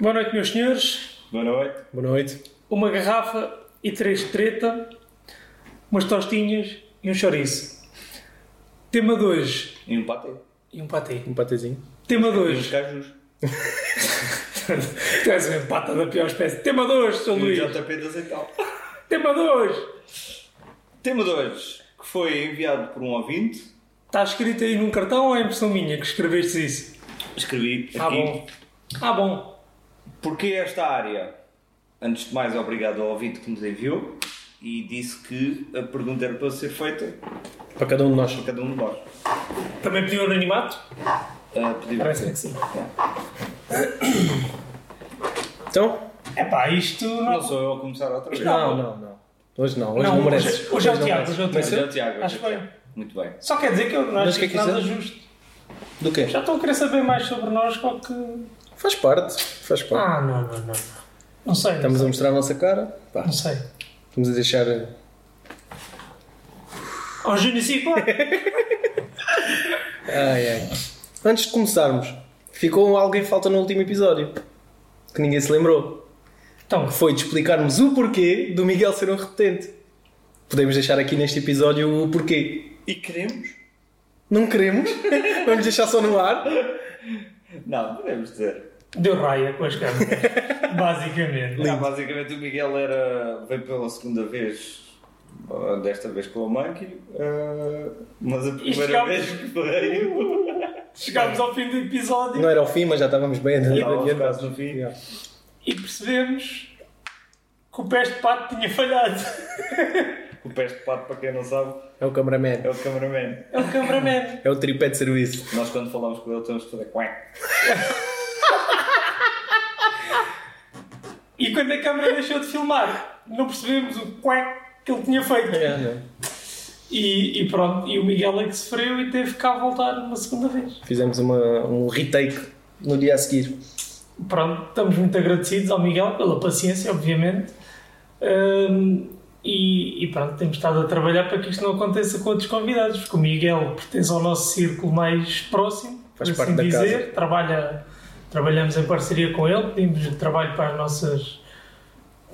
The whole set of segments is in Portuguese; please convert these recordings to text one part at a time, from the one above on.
Boa noite, meus senhores. Boa noite. Boa noite. Uma garrafa e três de treta, umas tostinhas e um chouriço. Tema 2 E um patê. e um patê. Um patezinho. Tema E uns 2. cajus. Tu és uma pata da pior espécie. Tema 2, Sr. E um Luís. JP de azeitão. Tema 2. Tema 2, que foi enviado por um ouvinte. Está escrito aí num cartão ou é impressão minha que escreveste isso? Escrevi aqui. Ah, bom. Ah, bom. Porquê esta área? Antes de mais, obrigado ao ouvinte que nos enviou e disse que a pergunta era para ser feita Para cada um de nós. por cada um de nós. Também pediu anonimato? Uh, pediu- Parece que sim. Então? É pá, isto não. Não sou eu a começar outra vez. Não, não, não. Hoje não. Hoje não, Não, merece. hoje- hoje é o Tiago, hoje é o Tiago. é o Tiago. Acho é bem. Muito bem. Só quer dizer que eu não acho que é que que nada quiser? justo. Do quê? Já estão a querer saber mais sobre nós, qual que. Faz parte. Faz parte. Ah, não, não, não. não. Não sei. Estamos não a mostrar a nossa cara. Pá, Não sei. estamos a deixar. Ao Júnior? Ai, ai. Antes de começarmos, ficou alguém falta no último episódio. Que ninguém se lembrou. Então, Que foi de explicarmos o porquê do Miguel ser um repetente. Podemos deixar aqui neste episódio o porquê. E queremos? Não queremos? Vamos deixar só no ar? Não, podemos dizer. Deu raia com as câmeras. Basicamente. Não, basicamente o Miguel era, veio pela segunda vez, desta vez com a Monkey, uh, mas a primeira chegámos- vez que veio. Chegámos ao fim do episódio Não era o fim, mas já estávamos bem quase no fim. Yeah. e percebemos que o peste de pato tinha falhado. O peste de pato, para quem não sabe, É o cameraman. é o cameraman. É o cameraman. É o tripé de serviço. Nós quando falamos com ele temos que fazer quack. E quando a câmera deixou de filmar, não percebemos o quack que ele tinha feito. É, não. E, e pronto, e o Miguel é que sofreu e teve cá voltar uma segunda vez. Fizemos uma, um retake no dia a seguir. Pronto, estamos muito agradecidos ao Miguel pela paciência, obviamente. Hum, e, e pronto, temos estado a trabalhar para que isto não aconteça com outros convidados, porque o Miguel pertence ao nosso círculo mais próximo, Faz por parte assim da dizer. casa. Trabalha, trabalhamos em parceria com ele, pedimos trabalho para as nossas,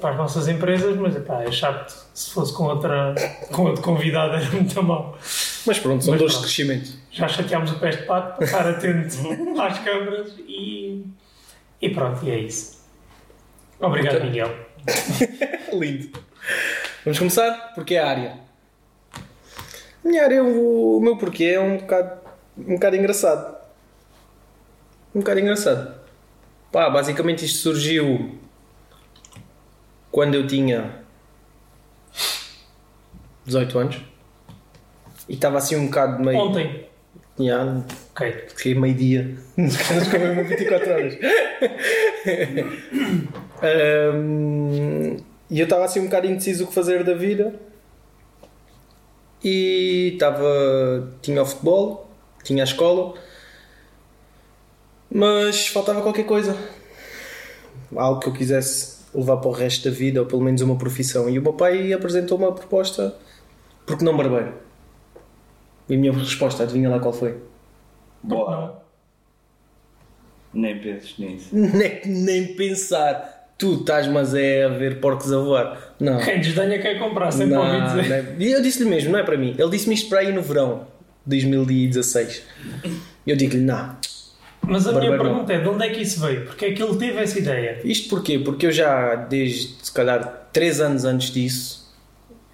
para as nossas empresas, mas epá, é chato. Se fosse com, outra, com outro convidado era muito mal. Mas pronto, são Mas dores de crescimento. Já chateámos o peste de pato para estar atento às câmaras e, e pronto, e é isso. Obrigado. Miguel. Lindo. Vamos começar? Porque é a área. A minha área, o, o meu porquê é um bocado, um bocado engraçado. Um bocado engraçado. Pá, basicamente isto surgiu quando eu tinha 18 anos. E estava assim um bocado meio. Ontem. Yeah, Ok. Fiquei meio-dia. Nos caras comem 24 horas. Ahm, e eu estava assim um bocado indeciso o que fazer da vida. E estava. Tinha o futebol, tinha a escola, mas faltava qualquer coisa. Algo que eu quisesse levar para o resto da vida, ou pelo menos uma profissão. E o meu pai apresentou uma proposta: porque não barbeiro? E a minha resposta, adivinha lá qual foi? Boa. Nem penses nisso. nem, nem pensar. Tu estás, mas é a ver porcos a voar. Não. Quem desdenha quer comprar, sempre ouvi Não, dizer. não é- E eu disse-lhe mesmo, não é para mim. Ele disse-me isto para aí no verão de 2016. E eu digo-lhe, não. Mas a minha pergunta é: de onde é que isso veio? Porque é que ele teve essa ideia? Isto porquê? Porque eu já, desde se calhar 3 anos antes disso,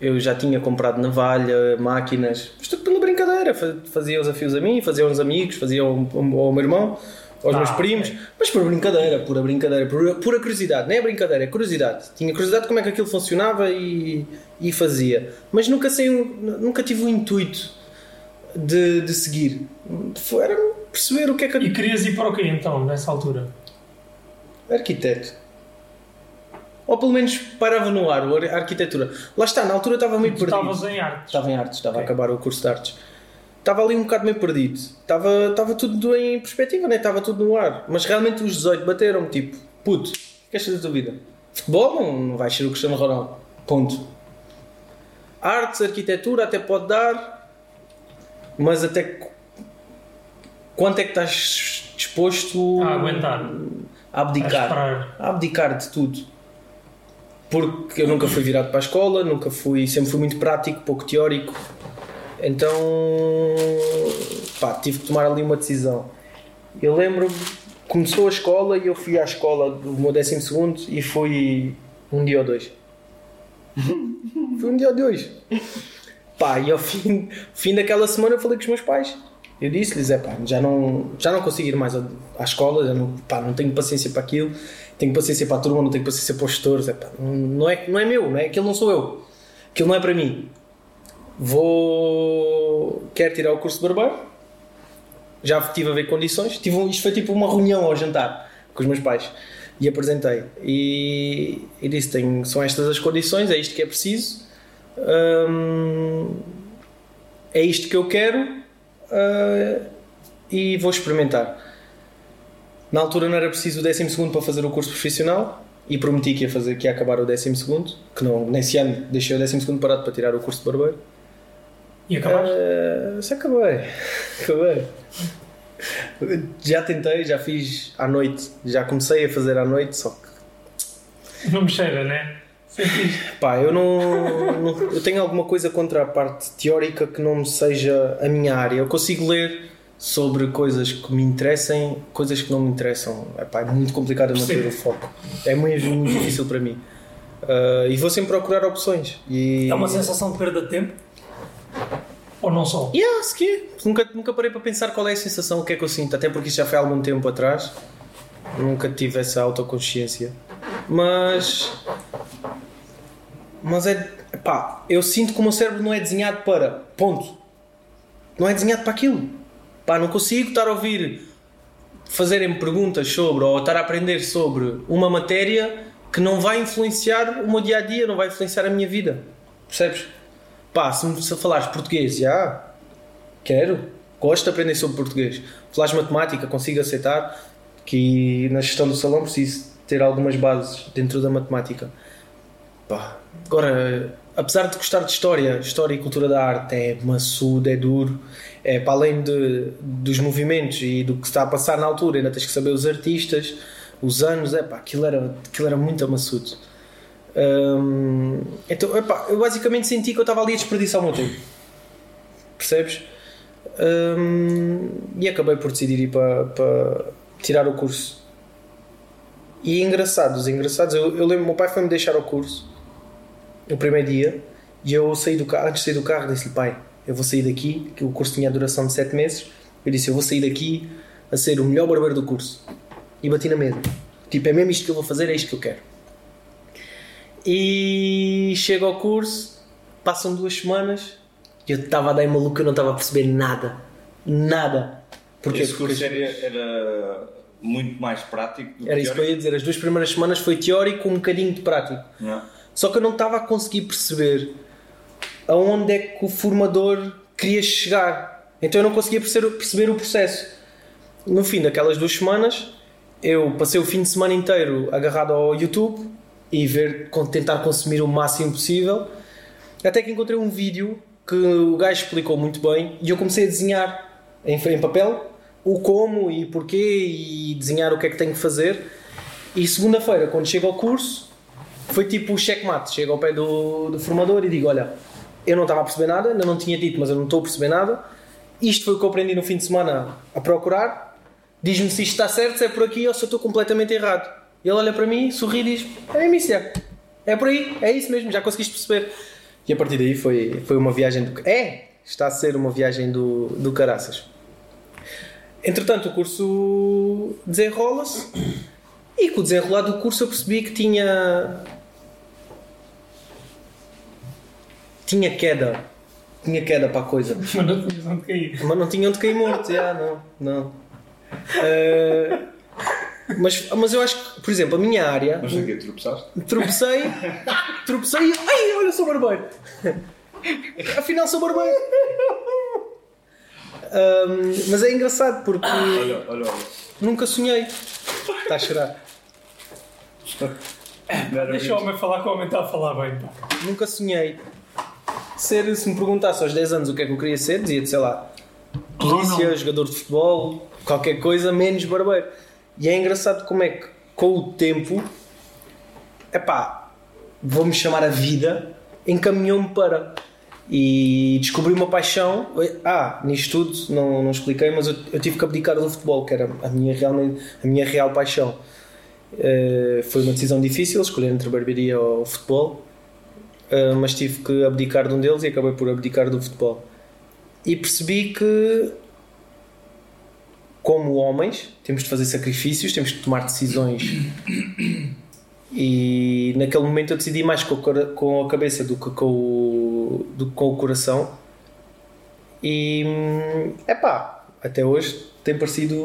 eu já tinha comprado navalha, máquinas. Mas tudo pela brincadeira. Fa- Fazia os afios a mim, fazia aos amigos, fazia ao, meu irmão, aos Ah, meus primos. ok. Mas por brincadeira, pura brincadeira, pura, pura curiosidade. Não é brincadeira, é curiosidade. Tinha curiosidade de como é que aquilo funcionava e, e fazia. Mas nunca, sem, nunca tive o intuito de, de seguir. Era perceber o que é que... E querias ir para o quê então, nessa altura? Arquiteto. Ou pelo menos parava no ar, a arquitetura. Lá está, na altura estava meio Tu perdido. estavas em artes. Estava em artes, estava Ok. a acabar o curso de artes. Estava ali um bocado meio perdido. Estava, estava tudo em perspectiva, né? estava tudo no ar. Mas realmente os 18 bateram-me tipo, puto, o que fazer da tua vida? Futebol não, não vais ser o Cristiano Ronaldo. Ponto. Artes, arquitetura até pode dar, mas até quanto é que estás disposto A aguentar. a abdicar. esperar. A abdicar de tudo. Porque eu nunca fui virado para a escola, nunca fui, sempre fui muito prático, pouco teórico. Então, pá, tive que tomar ali uma decisão. Eu lembro-me, começou a escola e eu fui à escola do meu 12 segundo e fui um dia ou dois. Foi um dia ou dois. Pá, e ao fim, fim daquela semana eu falei com os meus pais. Eu disse-lhes, é pá, já não, já não consigo ir mais à, escola, já não, pá, não tenho paciência para aquilo, tenho paciência para a turma, não tenho paciência para os gestores, é pá, não, é, não é meu, não é? aquilo não sou eu, aquilo não é para mim. Vou. Quero tirar o curso de barbeiro, já estive a ver condições, tive um, isto foi tipo uma reunião ao jantar com os meus pais e apresentei e, e disse: tenho, são estas as condições, é isto que é preciso, hum, é isto que eu quero uh, e vou experimentar. Na altura não era preciso o 12 para fazer o curso profissional e prometi que ia, fazer, que ia acabar o 12, que não, nesse ano deixei o 12 parado para tirar o curso de barbeiro. E acabaste? Uh, se acabei. acabei. Já tentei, já fiz à noite, já comecei a fazer à noite, só que. Não me cheira, né? Pá, eu não, não, Eu tenho alguma coisa contra a parte teórica que não seja a minha área. Eu consigo ler sobre coisas que me interessem, coisas que não me interessam. Epá, é muito complicado manter o foco. É muito, muito difícil para mim. Uh, e vou sempre procurar opções. E... É uma sensação de perda de tempo? Ou não só? Yeah, se quê? Nunca, nunca parei para pensar qual é a sensação, o que é que eu sinto, até porque isso já foi há algum tempo atrás. Nunca tive essa autoconsciência. Mas. Mas é. Pá, eu sinto que o meu cérebro não é desenhado para. Ponto. Não é desenhado para aquilo. Pá, não consigo estar a ouvir fazerem perguntas sobre ou estar a aprender sobre uma matéria que não vai influenciar o meu dia a dia, não vai influenciar a minha vida. Percebes? Pá, se me se falares português, já quero, gosto de aprender sobre português. Falares matemática, consigo aceitar que na gestão do salão preciso ter algumas bases dentro da matemática. Pá, agora, apesar de gostar de história, história e cultura da arte é maçudo, é duro, é para além de, dos movimentos e do que está a passar na altura, ainda tens que saber os artistas, os anos, é pá, aquilo era, aquilo era muito amassudo. Hum, então, epá, eu basicamente senti que eu estava ali a desperdiçar o meu tempo. Percebes? Hum, e acabei por decidir ir para, para tirar o curso. E engraçados, engraçados, eu, eu lembro, meu pai foi-me deixar o curso no primeiro dia e eu saí do carro, antes de sair do carro, disse-lhe, pai, eu vou sair daqui, que o curso tinha a duração de 7 meses. Eu disse, eu vou sair daqui a ser o melhor barbeiro do curso. E bati na mesa. Tipo, é mesmo isto que eu vou fazer, é isto que eu quero. E chego ao curso, passam duas semanas e eu estava a dar maluco, eu não estava a perceber nada. Nada. Porque esse curso era, era muito mais prático do que Era isso que eu ia dizer. As duas primeiras semanas foi teórico, um bocadinho de prático. Não. Só que eu não estava a conseguir perceber aonde é que o formador queria chegar. Então eu não conseguia perceber, o processo. No fim daquelas duas semanas, eu passei o fim de semana inteiro agarrado ao YouTube e ver, tentar consumir o máximo possível. Até que encontrei um vídeo que o gajo explicou muito bem e eu comecei a desenhar em, em papel o como e porquê e desenhar o que é que tenho que fazer. E segunda-feira, quando chego ao curso, foi tipo o checkmate. Chego ao pé do, do formador e digo: Olha, eu não estava a perceber nada, ainda não tinha dito, mas eu não estou a perceber nada. Isto foi o que eu aprendi no fim de semana a procurar. Diz-me se isto está certo, se é por aqui ou se eu estou completamente errado. Ele olha para mim, sorri e diz: É isso, é. é por aí, é isso mesmo, já conseguiste perceber. E a partir daí foi, foi uma viagem do. É! Está a ser uma viagem do, do caraças. Entretanto, o curso desenrola-se e com o desenrolar do curso eu percebi que tinha. Tinha queda. Tinha queda para a coisa. Mas não tinha onde cair. Mas não tinha onde cair morto, já, não. não. Uh, mas, mas eu acho que, por exemplo, a minha área. Mas o quê? Tropeçaste? Tropecei, tropecei e. Ai, olha, sou barbeiro! Afinal, sou barbeiro! Um, mas é engraçado porque Olha, olha, olha. nunca sonhei. Está a chorar. Deixa o homem falar que o homem está a falar bem. Nunca sonhei ser, se me perguntasse aos 10 anos o que é que eu queria ser, dizia-te, sei lá, polícia, Ronaldo. jogador de futebol, qualquer coisa, menos barbeiro. E é engraçado como é que com o tempo, epá, vou-me chamar a vida, encaminhou-me para. E descobri uma paixão. Ah, nisto tudo, não, não expliquei, mas eu, eu tive que abdicar do futebol, que era a minha, realmente, a minha real paixão. Uh, foi uma decisão difícil escolher entre a barbearia ou o futebol, uh, mas tive que abdicar de um deles e acabei por abdicar do futebol. E percebi que, como homens, temos de fazer sacrifícios, temos de tomar decisões. E naquele momento eu decidi mais com a, cabeça do que com o, do com o coração. E é pá, até hoje tem parecido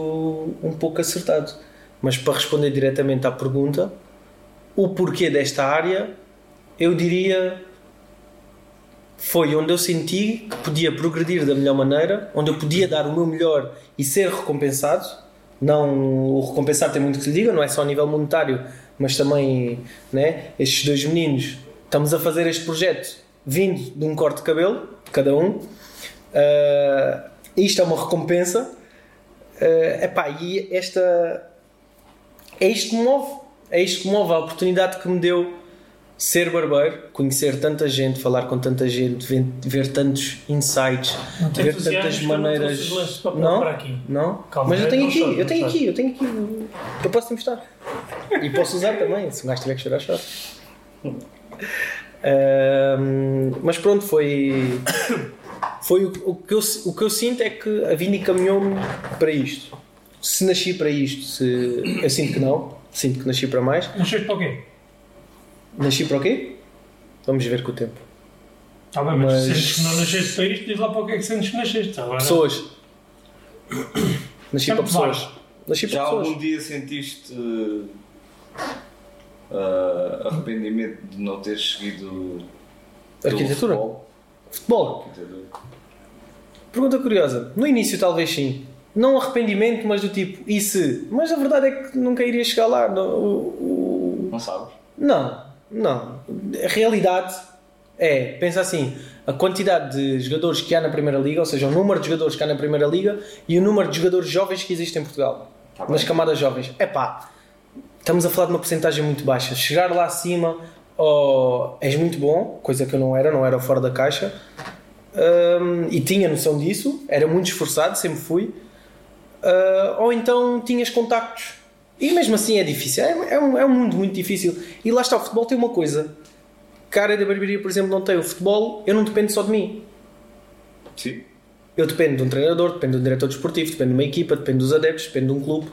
um pouco acertado. Mas para responder diretamente à pergunta, o porquê desta área, eu diria foi onde eu senti que podia progredir da melhor maneira, onde eu podia dar o meu melhor e ser recompensado. Não, o recompensar tem muito que se diga, não é só a nível monetário, mas também, né, estes dois meninos, estamos a fazer este projeto vindo de um corte de cabelo, cada um. Uh, isto é uma recompensa. Uh, epá, e esta é isto que move. É isto que move, a oportunidade que me deu ser barbeiro, conhecer tanta gente, falar com tanta gente, ver, ver tantos insights, ver tantas maneiras. Não, não, não? Calma, mas eu tenho aqui, eu tenho aqui, eu tenho aqui, eu posso te mostrar e posso usar também. Se o gajo tiver que chorar, chora. Um, mas pronto, foi. Foi o, o, que eu, o que eu sinto é que a Vini caminhou-me para isto se nasci para isto, se eu sinto que não, sinto que nasci para mais. Nasceste para o quê? Nasci para o quê? Vamos ver com o tempo. Está bem, mas, mas... se sentes que não nasceste para isto, diz lá para o que é que sentes que nasceste. Agora... Pessoas. Nasci para pessoas. Nasci para Já pessoas. algum dia sentiste uh, arrependimento de não ter seguido arquitetura? Futebol? futebol. Arquitetura. Pergunta curiosa. No início, talvez sim não arrependimento, mas do tipo, e se? Mas a verdade é que nunca iria chegar lá. No, o, Não sabes? Não, não. A realidade é, pensa assim, a quantidade de jogadores que há na Primeira Liga, ou seja, o número de jogadores que há na Primeira Liga e o número de jogadores jovens que existe em Portugal. Tá nas camadas jovens. É pá, estamos a falar de uma porcentagem muito baixa. Chegar lá acima, oh, és muito bom, coisa que eu não era, não era fora da caixa. Um, e tinha noção disso, era muito esforçado, sempre fui uh, ou então tinhas contactos. E mesmo assim é difícil, é, é, um, é um mundo muito difícil. E lá está, o futebol tem uma coisa que a área da barbearia, por exemplo, não tem. O futebol, eu não dependo só de mim. Sim. Eu dependo de um treinador, dependo de um diretor desportivo, dependo de uma equipa, dependo dos adeptos, dependo de um clube.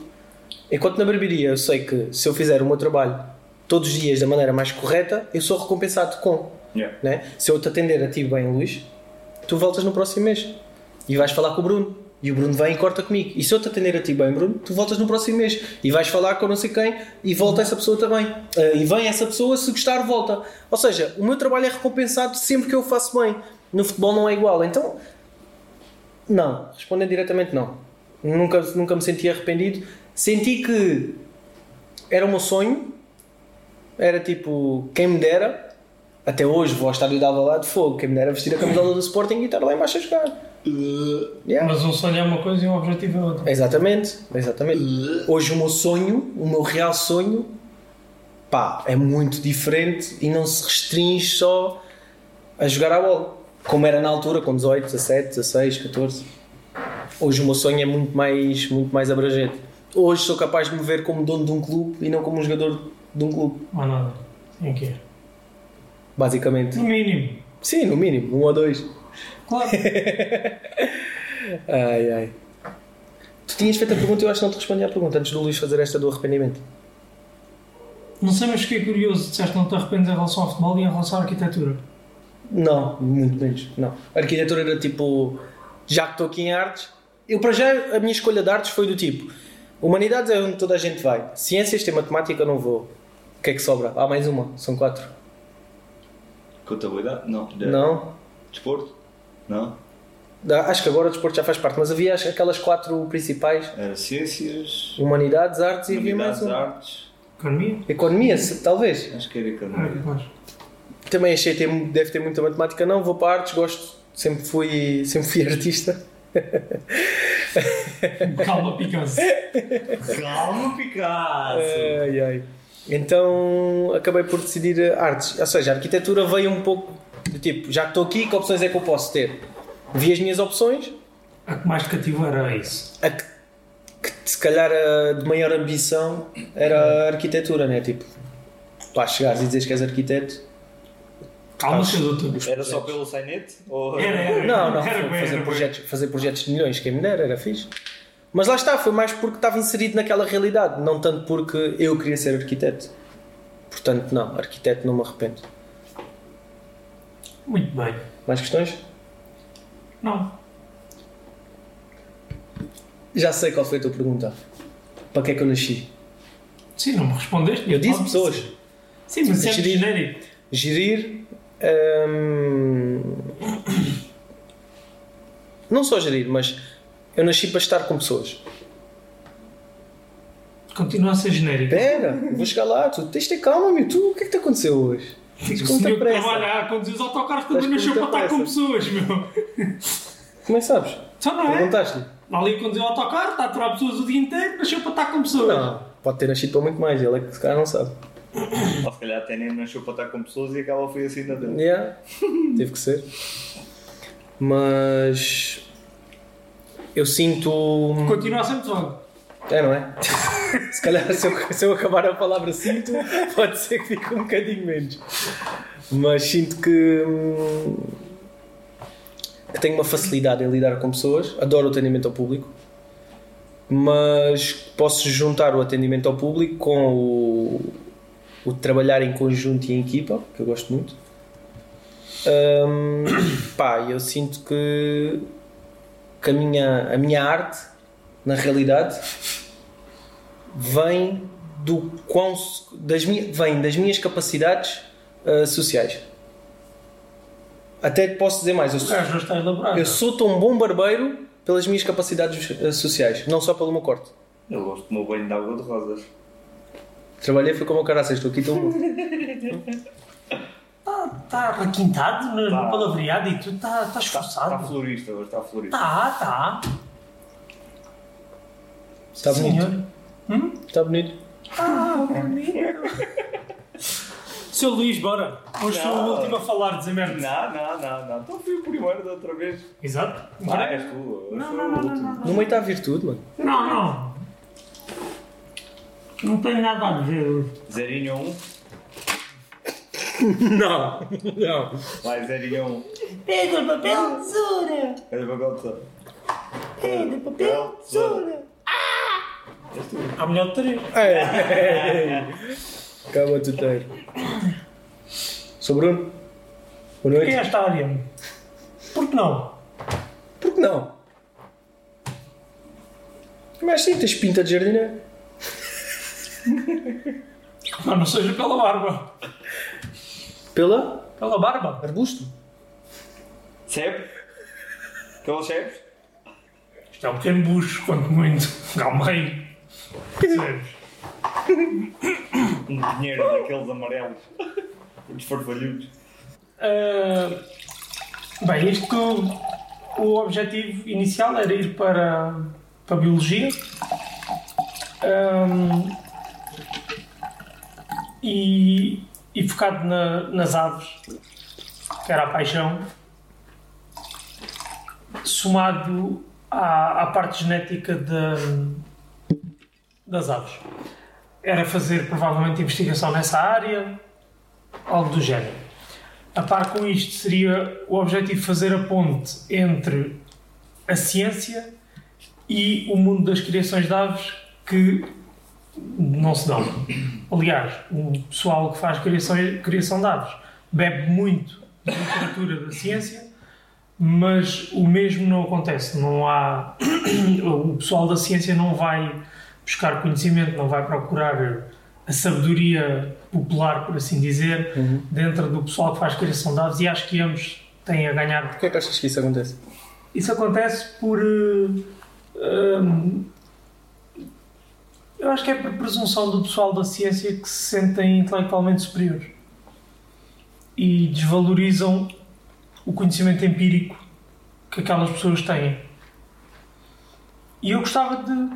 Enquanto na barbearia eu sei que se eu fizer o meu trabalho todos os dias da maneira mais correta, eu sou recompensado com. Yeah. Né? Se eu te atender a ti bem, Luís, tu voltas no próximo mês e vais falar com o Bruno e o Bruno vem e corta comigo. E se eu te atender a ti bem, Bruno, tu voltas no próximo mês e vais falar com não sei quem e volta essa pessoa também. Uh, e vem essa pessoa, se gostar, volta. Ou seja, o meu trabalho é recompensado sempre que eu faço bem. No futebol não é igual. Então, não. Respondendo diretamente, não. Nunca, nunca me senti arrependido. Senti que era o meu sonho. Era tipo, quem me dera. Até hoje vou ao estádio de fogo. Quem me dera vestir a camisola do Sporting e estar lá embaixo a jogar. Uh, yeah. Mas um sonho é uma coisa e um objetivo é outra. Exatamente, exatamente. Uh. Hoje o meu sonho, o meu real sonho, pá, é muito diferente e não se restringe só a jogar a bola. Como era na altura, com 18, 17, 16, 14. Hoje o meu sonho é muito mais, muito mais abrangente. Hoje sou capaz de me ver como dono de um clube e não como um jogador de um clube. Mas nada. Em que Basicamente. No mínimo. Sim, no mínimo. Um ou dois. Claro. ai, ai. Tu tinhas feito a pergunta e eu acho que não te respondi à pergunta antes do Luís fazer esta do arrependimento. Não sei, mas fiquei curioso. Disseste que não te arrependes em relação ao futebol e em relação à arquitetura. Não, muito menos. Não. A arquitetura era tipo. Já que estou aqui em artes. Eu, para já, a minha escolha de artes foi do tipo: Humanidades é onde toda a gente vai. Ciências tem matemática, não vou. O que é que sobra? Há mais uma, são quatro. Contabilidade? Não. Não. Desporto? Não? Acho que agora o desporto já faz parte, mas havia aquelas quatro principais: Era ciências, humanidades, artes e havia mais um. artes, economia. Economia, talvez. Acho que era economia. Ah, Também achei que deve ter muita matemática. Não, vou para artes, gosto, sempre fui, sempre fui artista. Calma, Picasso. Calma, Picasso! Ai, ai. Então acabei por decidir artes. Ou seja, a arquitetura veio um pouco de tipo, já que estou aqui, que opções é que eu posso ter? Vi as minhas opções, A que mais te cativou era isso. a que, que se calhar a de maior ambição era a arquitetura, né? Tipo, lá chegares e dizes que és arquiteto. Calma, Chaduto. Era só pelo sainete? Ou... Era, era. Não, não, Era foi bem, fazer, era projetos, fazer projetos de milhões, quem me dera, era fixe. Mas lá está, foi mais porque estava inserido naquela realidade, não tanto porque eu queria ser arquiteto. Portanto, não, arquiteto não me arrependo. Muito bem. Mais questões? Não. Já sei qual foi a tua pergunta. Para que é que eu nasci? Sim, não me respondeste. Eu disse pessoas. Sim, mas sempre Gerir. genérico. Gerir. hum, Não só gerir, mas eu nasci para estar com pessoas. Continua a ser genérico. Espera, eu vou chegar lá. Tu tens de ter calma, meu. Tu, o que é que te aconteceu hoje? Tens com muita senhor que pressa. trabalha a conduzir os autocarros também nasceu para estar com pessoas, meu. Como é que sabes? Só não é? Perguntaste-lhe? Ali conduzir o autocarro, está a aturar pessoas o dia inteiro, nasceu para estar com pessoas. Não, pode ter nascido muito mais. Ele é que se calhar não sabe. Ou se calhar até nem nasceu para estar com pessoas e aquela foi assim na dele. Yeah, teve que ser. Mas. Eu sinto. Continua a ser muito. É, não é? Se calhar se eu, se eu acabar a palavra sinto, pode ser que fique um bocadinho menos. Mas sinto que, hum, que tenho uma facilidade em lidar com pessoas, adoro o atendimento ao público, mas posso juntar o atendimento ao público com o, o trabalhar em conjunto e em equipa, que eu gosto muito. Hum, pá, eu sinto que, que a, minha, a minha arte, na realidade, vem do quão das minhas, vem das minhas capacidades ah, sociais. Até te posso dizer mais, eu sou, eu sou tão bom barbeiro pelas minhas capacidades ah, sociais, não só pelo meu corte. Eu gosto do meu banho de água de rosas. Trabalhei foi como o caraças, estou aqui tão bom. Está tá requintado no, Tá. no palavreado e tudo, está tá Está, está esforçado. florista, hoje está florista. Está, está. Está bonito. senhor. Hum? Está bonito. Ah, bonito. Seu Luís, bora. Hoje sou o último a falar, dizer merda. Não, não, não, não. Então fui o primeiro da outra vez. Exato. Ah, és tu. Não, não, não, não, não. No meio está a virtude, mano. Não, não. Não tem nada a ver. Zerinho 1. Não, não. Vai, Zerinho 1. Pedro, papel, tesoura. O papel de tesoura? Pedro, papel, tesoura. A melhor de três. Calma, tuteiro. Sou Bruno. Boa Quem é noite. esta área? Por que não? Por que não? Mas sim, tens pinta de jardineiro. Mas não seja pela barba. Pela Pela barba. arbusto. Sebe? Aqueles sebes? Isto é um pequeno bucho, quanto muito. Calma aí. Um dinheiro daqueles amarelos. Os farfalhudos. Ah, bem, isto. O objetivo inicial era ir para, para a Biologia. Ahm, e, e focado na- nas aves, que era a paixão, somado à, à parte genética da- das aves. Era fazer provavelmente investigação nessa área, algo do género. A par com isto, seria o objetivo fazer a ponte entre a ciência e o mundo das criações de aves que não se dão. Aliás, o pessoal que faz criação, criação de aves bebe muito da literatura da ciência, mas o mesmo não acontece. Não há. O pessoal da ciência não vai buscar conhecimento, não vai procurar a sabedoria popular, por assim dizer, dentro do pessoal que faz criação de aves e acho que ambos têm a ganhar Porquê é que achas que isso acontece? isso acontece por. eh, hum, eu acho que é por presunção do pessoal da ciência que se sentem intelectualmente superiores e desvalorizam o conhecimento empírico que aquelas pessoas têm. E eu gostava de.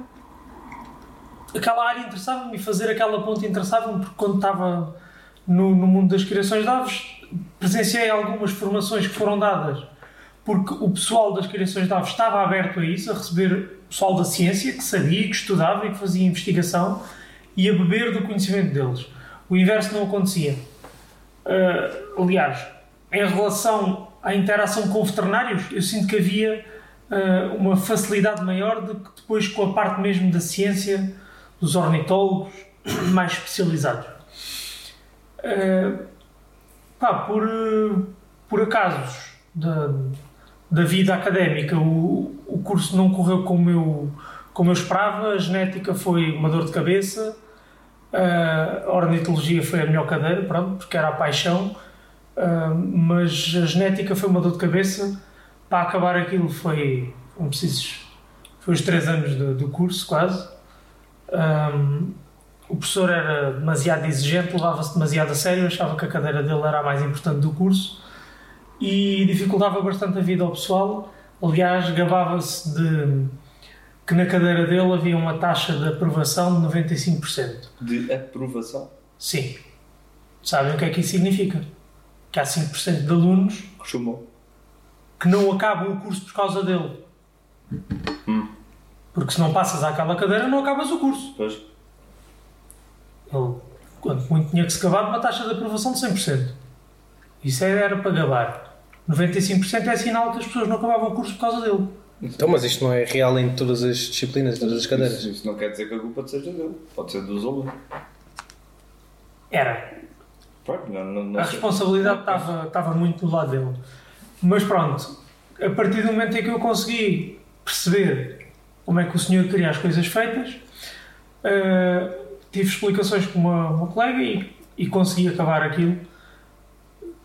Aquela área interessava-me fazer aquela ponte interessava-me porque quando estava no, no mundo das criações de aves presenciei algumas formações que foram dadas porque o pessoal das criações de aves estava aberto a isso, a receber pessoal da ciência que sabia, que estudava e que fazia investigação e a beber do conhecimento deles. O inverso não acontecia. Uh, aliás, em relação à interação com veterinários, eu sinto que havia uh, uma facilidade maior do que depois com a parte mesmo da ciência, dos ornitólogos mais especializados. Uh, pá, por, por acasos da, da vida académica, o, o curso não correu como eu, como eu esperava, a genética foi uma dor de cabeça, a ornitologia foi a melhor cadeira, pronto, porque era a paixão, mas a genética foi uma dor de cabeça. Para acabar aquilo foi, um precisos, foi os três anos do curso, quase. Um, o professor era demasiado exigente, levava-se demasiado a sério, achava que a cadeira dele era a mais importante do curso e dificultava bastante a vida ao pessoal. Aliás, gabava-se de que na cadeira dele havia uma taxa de aprovação de 95%. De aprovação? Sim. Sabem o que é que isso significa? Que há 5% de alunos Chumou. que não acabam o curso por causa dele. Hum. Porque se não passas àquela cadeira, não acabas o curso. Pois. Ele, quando muito tinha que se acabar, uma taxa de aprovação de 100%. Isso era para gabar. 95% é sinal que as pessoas não acabavam o curso por causa dele. Então, mas isto não é real em todas as disciplinas, em todas as cadeiras. Isso, isso não quer dizer que a culpa seja dele. Pode ser dos alunos. Era. Pronto, não, não, não A responsabilidade estava, estava muito do lado dele. Mas pronto, a partir do momento em que eu consegui perceber como é que o senhor queria as coisas feitas, eh, tive explicações com uma, uma colega e, e consegui acabar aquilo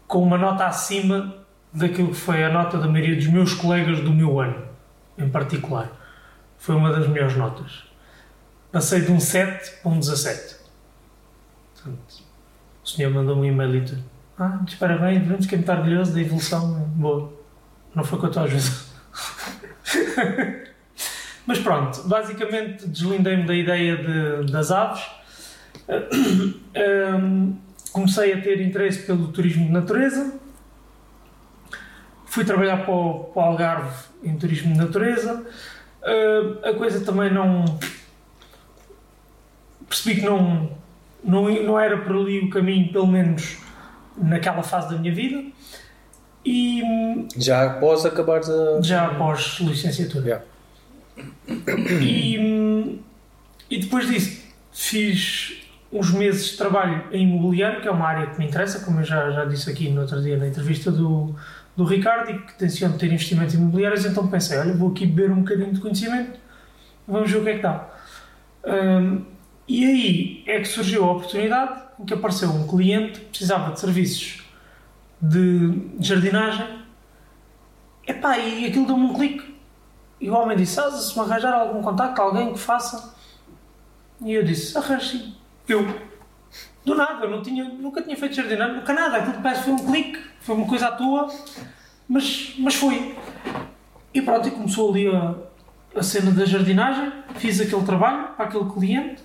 com uma nota acima daquilo que foi a nota da maioria dos meus colegas do meu ano, em particular. Foi uma das melhores notas. Passei de um 7 para um 17. Portanto, o senhor mandou-me um e-mail e tudo. Ah, muitos parabéns, devemos ficar muito orgulhoso da evolução. Boa. Não foi com a tua ajuda. Mas pronto, basicamente deslindei-me da ideia de- das aves. Ahm, comecei a ter interesse pelo turismo de natureza. Fui trabalhar para o, para o Algarve em turismo de natureza. Ah, a coisa também não. Percebi que não, não, não era por ali o caminho, pelo menos naquela fase da minha vida. E Já após acabares a. já após licenciatura. Já. E, e depois disso fiz uns meses de trabalho em imobiliário, que é uma área que me interessa, como eu já, já disse aqui no outro dia na entrevista do, do Ricardo, e que tenciono ter investimentos imobiliários, então pensei, olha, vou aqui beber um bocadinho de conhecimento, vamos ver o que é que dá. Hum, e aí é que surgiu a oportunidade em que apareceu um cliente que precisava de serviços de jardinagem. Epá, e aquilo deu-me um clique. E o homem disse: ah, se me arranjar algum contacto, alguém que faça. E eu disse: arranje. Eu. Do nada, eu não tinha, nunca tinha feito jardinagem, nunca nada. Aquilo parece foi um clique, foi uma coisa à toa, mas, mas foi. E pronto, e começou ali a, a cena da jardinagem. Fiz aquele trabalho para aquele cliente.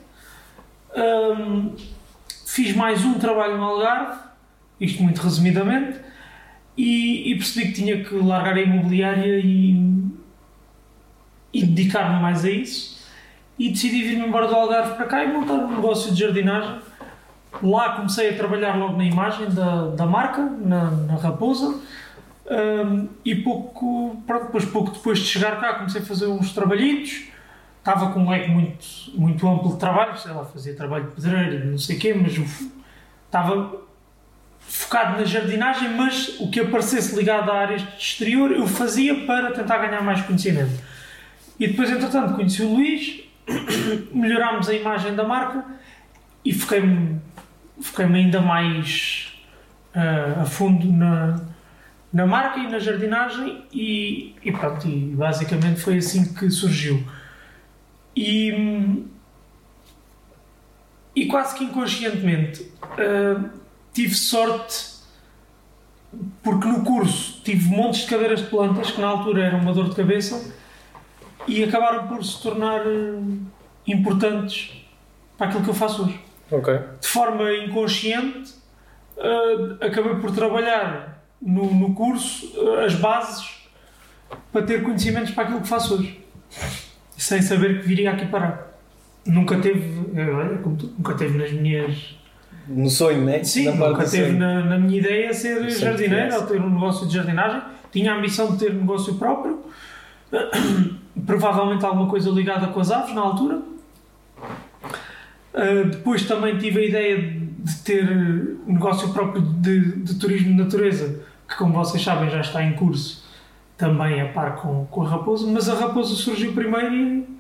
Hum, fiz mais um trabalho no Algarve, isto muito resumidamente, e, e percebi que tinha que largar a imobiliária e, e dedicar-me mais a isso. E decidi vir-me embora do Algarve para cá e montar um negócio de jardinagem. Lá comecei a trabalhar logo na imagem da, da marca, na, na Raposa. Hum, e pouco, pronto, depois, pouco depois de chegar cá comecei a fazer uns trabalhitos. Estava com um leque muito, muito amplo de trabalho, sei lá, fazia trabalho de pedreiro, não sei o quê, mas estava focado na jardinagem, mas o que aparecesse ligado à área exterior eu fazia para tentar ganhar mais conhecimento. E depois, entretanto, conheci o Luís, melhorámos a imagem da marca e foquei-me foquei ainda mais ah, a fundo na, na marca e na jardinagem e, e pronto, e basicamente foi assim que surgiu. E, e quase que inconscientemente ah, tive sorte porque no curso tive montes de cadeiras de plantas que na altura eram uma dor de cabeça e acabaram por se tornar eh, importantes para aquilo que eu faço hoje. Ok. De forma inconsciente, eh, acabei por trabalhar no, no curso eh, as bases para ter conhecimentos para aquilo que faço hoje, sem saber que viria aqui parar. Nunca teve, olha, como tu, nunca teve nas minhas No sonho, né? Sim, Na nunca teve na, na minha ideia ser jardineiro ou ter um negócio de jardinagem. Tinha a ambição de ter um negócio próprio, provavelmente alguma coisa ligada com as aves na altura. Uh, depois também tive a ideia de ter um negócio próprio de, de turismo de natureza, que como vocês sabem já está em curso, também a par com, com a Raposa, mas a Raposa surgiu primeiro e,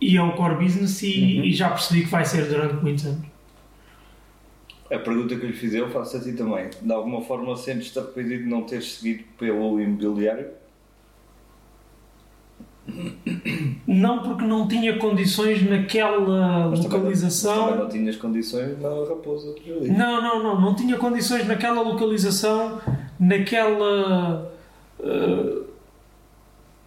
e é o core business e, Uhum. e já percebi que vai ser durante muitos anos. A pergunta que eu lhe fiz eu faço a ti também. De alguma forma sentes-te arrependido de não teres seguido pelo imobiliário? Não porque não tinha condições naquela Mas localização. Também não tinhas condições na Raposa de. Não, não, não, não tinha condições naquela localização, naquela. eh,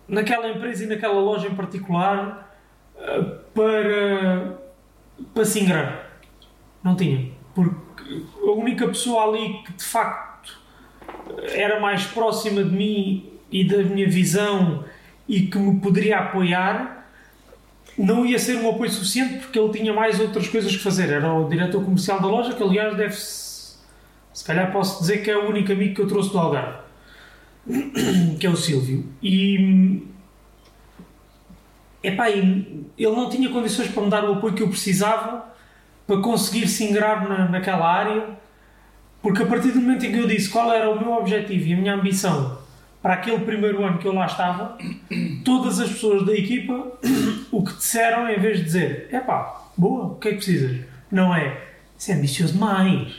naquela empresa e naquela loja em particular eh, para. para se ingrar. Não tinha. Porque a única pessoa ali que de facto era mais próxima de mim e da minha visão e que me poderia apoiar não ia ser um apoio suficiente porque ele tinha mais outras coisas que fazer. Era o diretor comercial da loja, que aliás deve se se calhar posso dizer que é o único amigo que eu trouxe do Algarve, que é o Silvio. E epá, ele não tinha condições para me dar o apoio que eu precisava para conseguir se ingrar na, naquela área, porque a partir do momento em que eu disse qual era o meu objetivo e a minha ambição para aquele primeiro ano que eu lá estava, todas as pessoas da equipa o que disseram, em vez de dizer epá, boa, o que é que precisas? Não é, isso é ambicioso demais.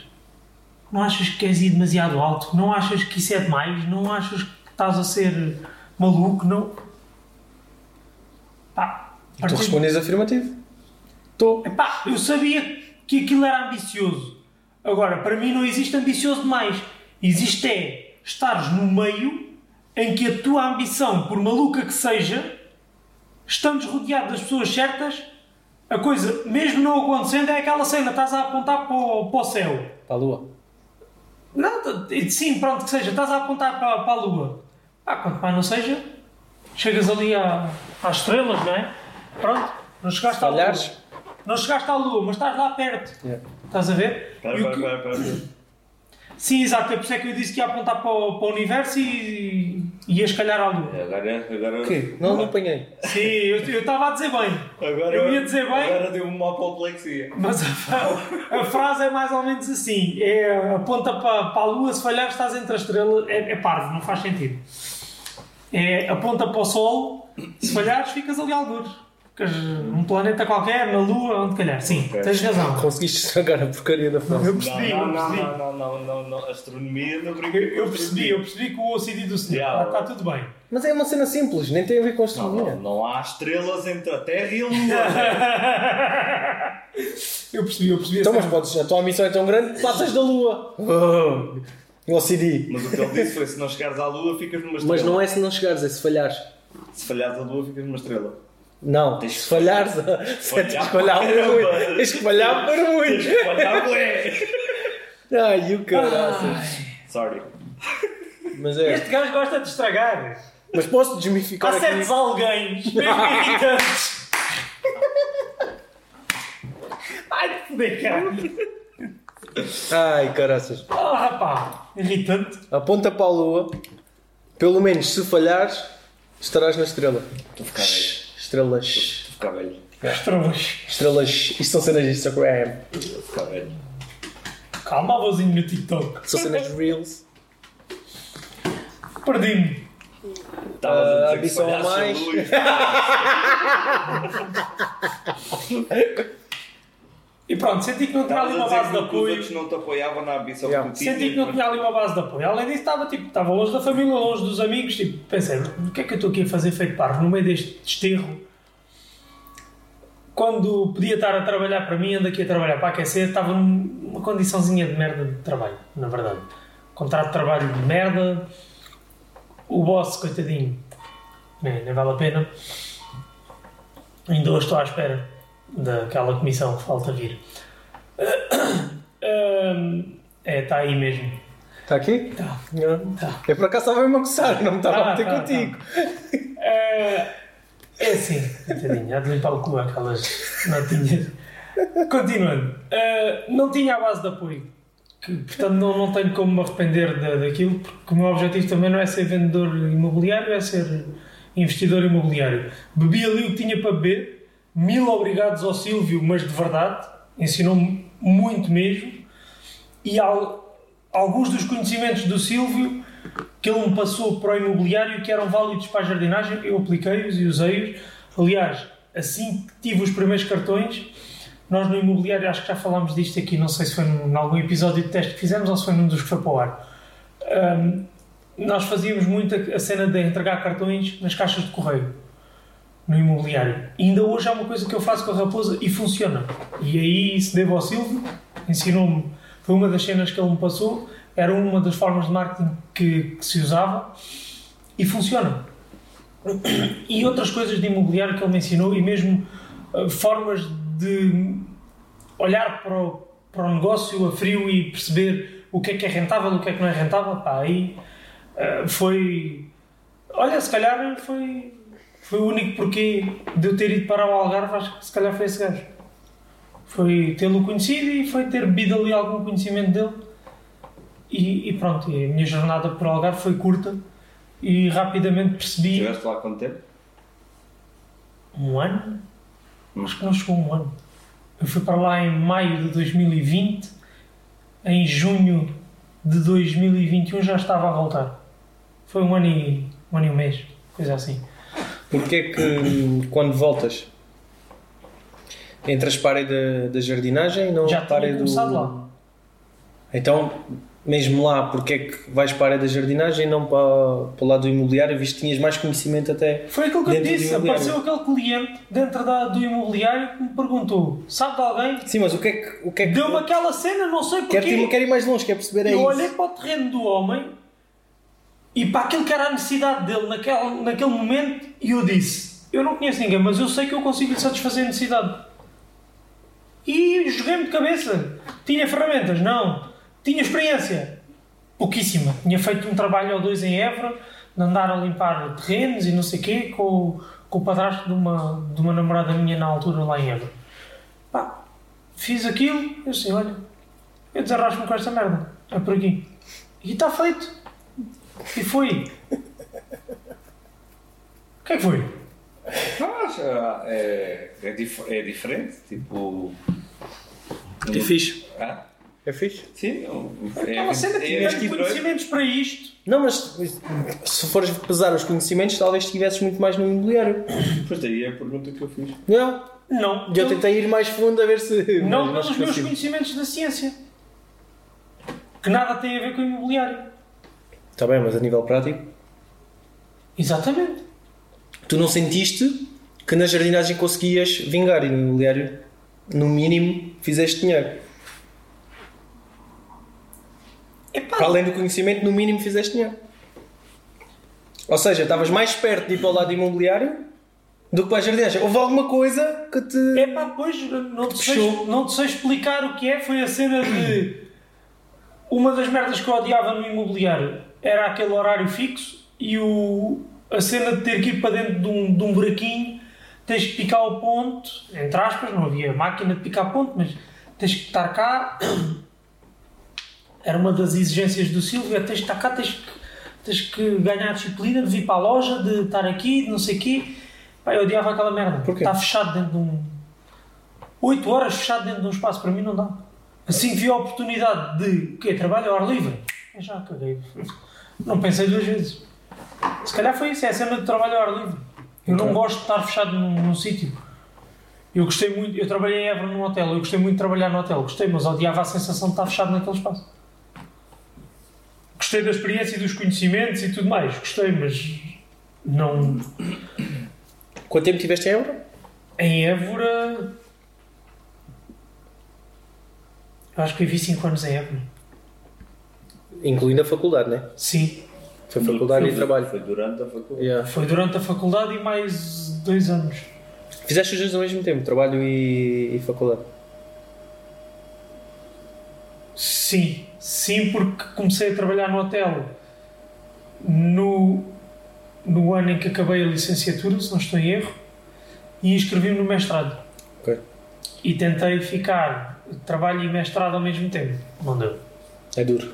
Não achas que queres ir demasiado alto? Não achas que isso é demais? Não achas que estás a ser maluco? Não. Pá, E tu respondes afirmativo. Estou. Epá, eu sabia que aquilo era ambicioso. Agora, para mim não existe ambicioso demais. Existe é estares no meio em que a tua ambição, por maluca que seja, estando rodeado das pessoas certas, a coisa, mesmo não acontecendo, é aquela cena, estás a apontar para o, para o céu. Para a lua. Não, sim, pronto, que seja, estás a apontar para, para a lua. Ah, quanto mais não seja, chegas ali à- às estrelas, não é? Pronto, não chegaste à lua. Não chegaste à lua, mas estás lá perto. Yeah. Estás a ver? Espera, E o espera, que- espera, espera. Sim, exato, é por isso é que eu disse que ia apontar para o, para o universo e ia escalhar à lua. Agora, agora, O quê? Não, não apanhei. Sim, eu eu estava a dizer bem. agora, Eu ia dizer bem. Agora deu-me uma apoplexia. Mas a, a frase é mais ou menos assim: é aponta para, para a lua, se falhar estás entre as estrelas. É, é parvo, não faz sentido. É aponta para o sol, se falhares ficas ali algures. Ficas num planeta qualquer, na lua, onde calhar. Sim, Ok. tens razão. Conseguiste estragar a porcaria da frase. Eu percebi, não, eu não, percebi. não, não, não, não, não. Astronomia não brinca Eu, eu percebi, eu percebi que o OCD do senhor. Yeah. Está, está tudo bem. Mas é uma cena simples, nem tem a ver com astronomia. não, não há estrelas entre a Terra e a Lua. Eu percebi, eu percebi. Então, mas podes, a tua missão é tão grande, passas da lua. Oh, o OCD. Mas o que ele disse foi: se não chegares à Lua, ficas numa estrela. Mas não é se não chegares, é se falhares. Se falhares à Lua, ficas numa estrela. Não, Tens se que falhares, se tens que falhar muito. Tens que falhar para Tens muito. que falhar. Ai, o caraças. Sorry. Mas é. Este gajo gosta de estragar. Mas posso desmificar Há certos alguém, mesmo irritantes. Ai, de foder, caralho. Ai, caraças. Ah, pá, irritante. Aponta para a lua. Pelo menos se falhares, estarás na estrela. Estou a ficar velho. Estrelas. Ficar velho. Estrelas. Estrelas. Isto são cenas de Instagram. A ficar velho. Calma, avôzinho no TikTok. São cenas de Reels. Perdi-me. Estavas a dizer que ambição a luz. E pronto, senti que não tinha ali uma base de que os apoio. outros não te apoiavam na ambição Yeah. que. Senti que não tinha ali uma base de apoio. Além disso, estava, tipo, estava longe da família, longe dos amigos. Tipo, pensei, o que é que eu estou aqui a fazer feito parvo no meio deste desterro? Quando podia estar a trabalhar para mim, ando aqui a trabalhar para aquecer, estava numa condiçãozinha de merda de trabalho, na verdade. Contrato de trabalho de merda, o boss, coitadinho, nem, nem vale a pena. Ainda hoje estou à espera daquela comissão que falta vir. É, está aí mesmo. Está aqui? Tá. Não. Tá. Eu por acaso estava mesmo a coçar, não me estava a Tá, meter tá, contigo. É, é assim, coitadinho, há de limpar o cu aquelas notinhas. Continuando, É, não tinha a base de apoio, que, portanto não, não tenho como me arrepender da, daquilo, porque o meu objetivo também não é ser vendedor imobiliário, é ser investidor imobiliário. Bebi ali o que tinha para beber, mil obrigados ao Silvio, mas de verdade, ensinou-me muito mesmo, e al- alguns dos conhecimentos do Silvio que ele me passou para o imobiliário que eram válidos para a jardinagem, eu apliquei-os e usei-os. Aliás, assim que tive os primeiros cartões, nós no imobiliário, acho que já falámos disto aqui, não sei se foi em algum episódio de teste que fizemos ou se foi num dos que foi para o ar. Ahm, nós fazíamos muito a cena de entregar cartões nas caixas de correio no imobiliário. E ainda hoje é uma coisa que eu faço com a Raposa e funciona. E aí isso devo ao Silvio, ensinou-me, foi uma das cenas que ele me passou, era uma das formas de marketing que, que se usava e funciona. E outras coisas de imobiliário que ele me ensinou e mesmo uh, formas de olhar para o, para o negócio a frio e perceber o que é que é rentável, o que é que não é rentável, pá, aí uh, foi. Olha, se calhar foi, foi o único porquê de eu ter ido para o Algarve, acho que se calhar foi esse gajo. Foi tê-lo conhecido e foi ter bebido ali algum conhecimento dele. E, e pronto, e a minha jornada por Algarve foi curta e rapidamente percebi. Estiveste lá quanto tempo? Um ano? Acho que não chegou um ano. Eu fui para lá em maio de 2020, em junho de 2021 já estava a voltar. Foi um ano e um, ano e um mês, coisa assim. Porque é que quando voltas entras para a área da, da jardinagem e não Já para a área do... lá. Então, mesmo lá, porque é que vais para a área da jardinagem e não para, para o lado do imobiliário, visto que tinhas mais conhecimento até. Foi aquilo que eu disse. Apareceu aquele cliente dentro da- do imobiliário que me perguntou: sabe de alguém? Sim, mas o que é que. O que, é que Deu-me aquela cena, não sei quero, porquê. ir, quero ir mais longe, quero perceber é eu isso. olhei para o terreno do homem e para aquilo que era a necessidade dele naquele, naquele momento e eu disse: Eu não conheço ninguém, mas eu sei que eu consigo lhe satisfazer a necessidade. E joguei-me de cabeça. Tinha ferramentas? Não. Tinha experiência? Pouquíssima. Tinha feito um trabalho ou dois em Évora, de andar a limpar terrenos e não sei o quê, com, com o padrasto de uma, de uma namorada minha na altura lá em Évora. Pá, fiz aquilo, eu sei, olha, eu desarrasco-me com esta merda. É por aqui. E está feito. E foi. O que é que foi? Mas ah, é, é, dif- é diferente, tipo. É fixe. Ah, É fixe. sim, é, É uma cena que é, 22. conhecimentos para isto. Não, mas se fores pesar os conhecimentos, talvez estivesses muito mais no imobiliário. Pois daí é a pergunta que eu fiz. Não. Não. Eu tentei ir mais fundo a ver se. Não pelos meus conhecimentos da ciência. Que nada tem a ver com o imobiliário. Está Tá bem, mas a nível prático. Exatamente. Tu não sentiste que na jardinagem conseguias vingar e no imobiliário, no mínimo, fizeste dinheiro. Epá, Para além do conhecimento, no mínimo fizeste dinheiro. Ou seja, estavas mais perto de ir para o lado imobiliário do que para a jardinagem. Houve alguma coisa que te. Epá, pois, não te, sei, Puxou. não te sei explicar o que é. Foi a cena de. Uma das merdas que eu odiava no imobiliário era aquele horário fixo e o, a cena de ter que ir para dentro de um, de um buraquinho, tens que picar o ponto, entre aspas, não havia máquina de picar ponto, mas tens que estar cá. Era uma das exigências do Silvio, é tens que estar cá, tens que, tens que ganhar a disciplina de vir para a loja, de estar aqui, de não sei o quê. Pá, eu odiava aquela merda. Porquê? Está fechado dentro de um. 8 horas fechado dentro de um espaço, para mim não dá. Assim que vi a oportunidade de. O quê? Trabalho ao ar livre? Eu já caguei. Não pensei duas vezes. Se calhar foi isso, é a cena de trabalho ao ar livre. Eu não Ok. gosto de estar fechado num, num sítio. Eu gostei muito, eu trabalhei em Évora num hotel, eu gostei muito de trabalhar no hotel, gostei, mas odiava a sensação de estar fechado naquele espaço. Gostei da experiência e dos conhecimentos e tudo mais, gostei, mas não. Quanto tempo tiveste em Évora? Em Évora. Eu acho que vivi 5 anos em Évora. Incluindo a faculdade, né? Sim. Foi faculdade Foi- e trabalho. Foi durante a faculdade. Yeah. Foi durante a faculdade e mais dois anos. Fizeste os dois ao mesmo tempo, trabalho e, e faculdade. Sim, sim, porque comecei a trabalhar no hotel no, no ano em que acabei a licenciatura, se não estou em erro, e inscrevi-me no mestrado. Ok. E tentei ficar trabalho e mestrado ao mesmo tempo. Não deu. É duro.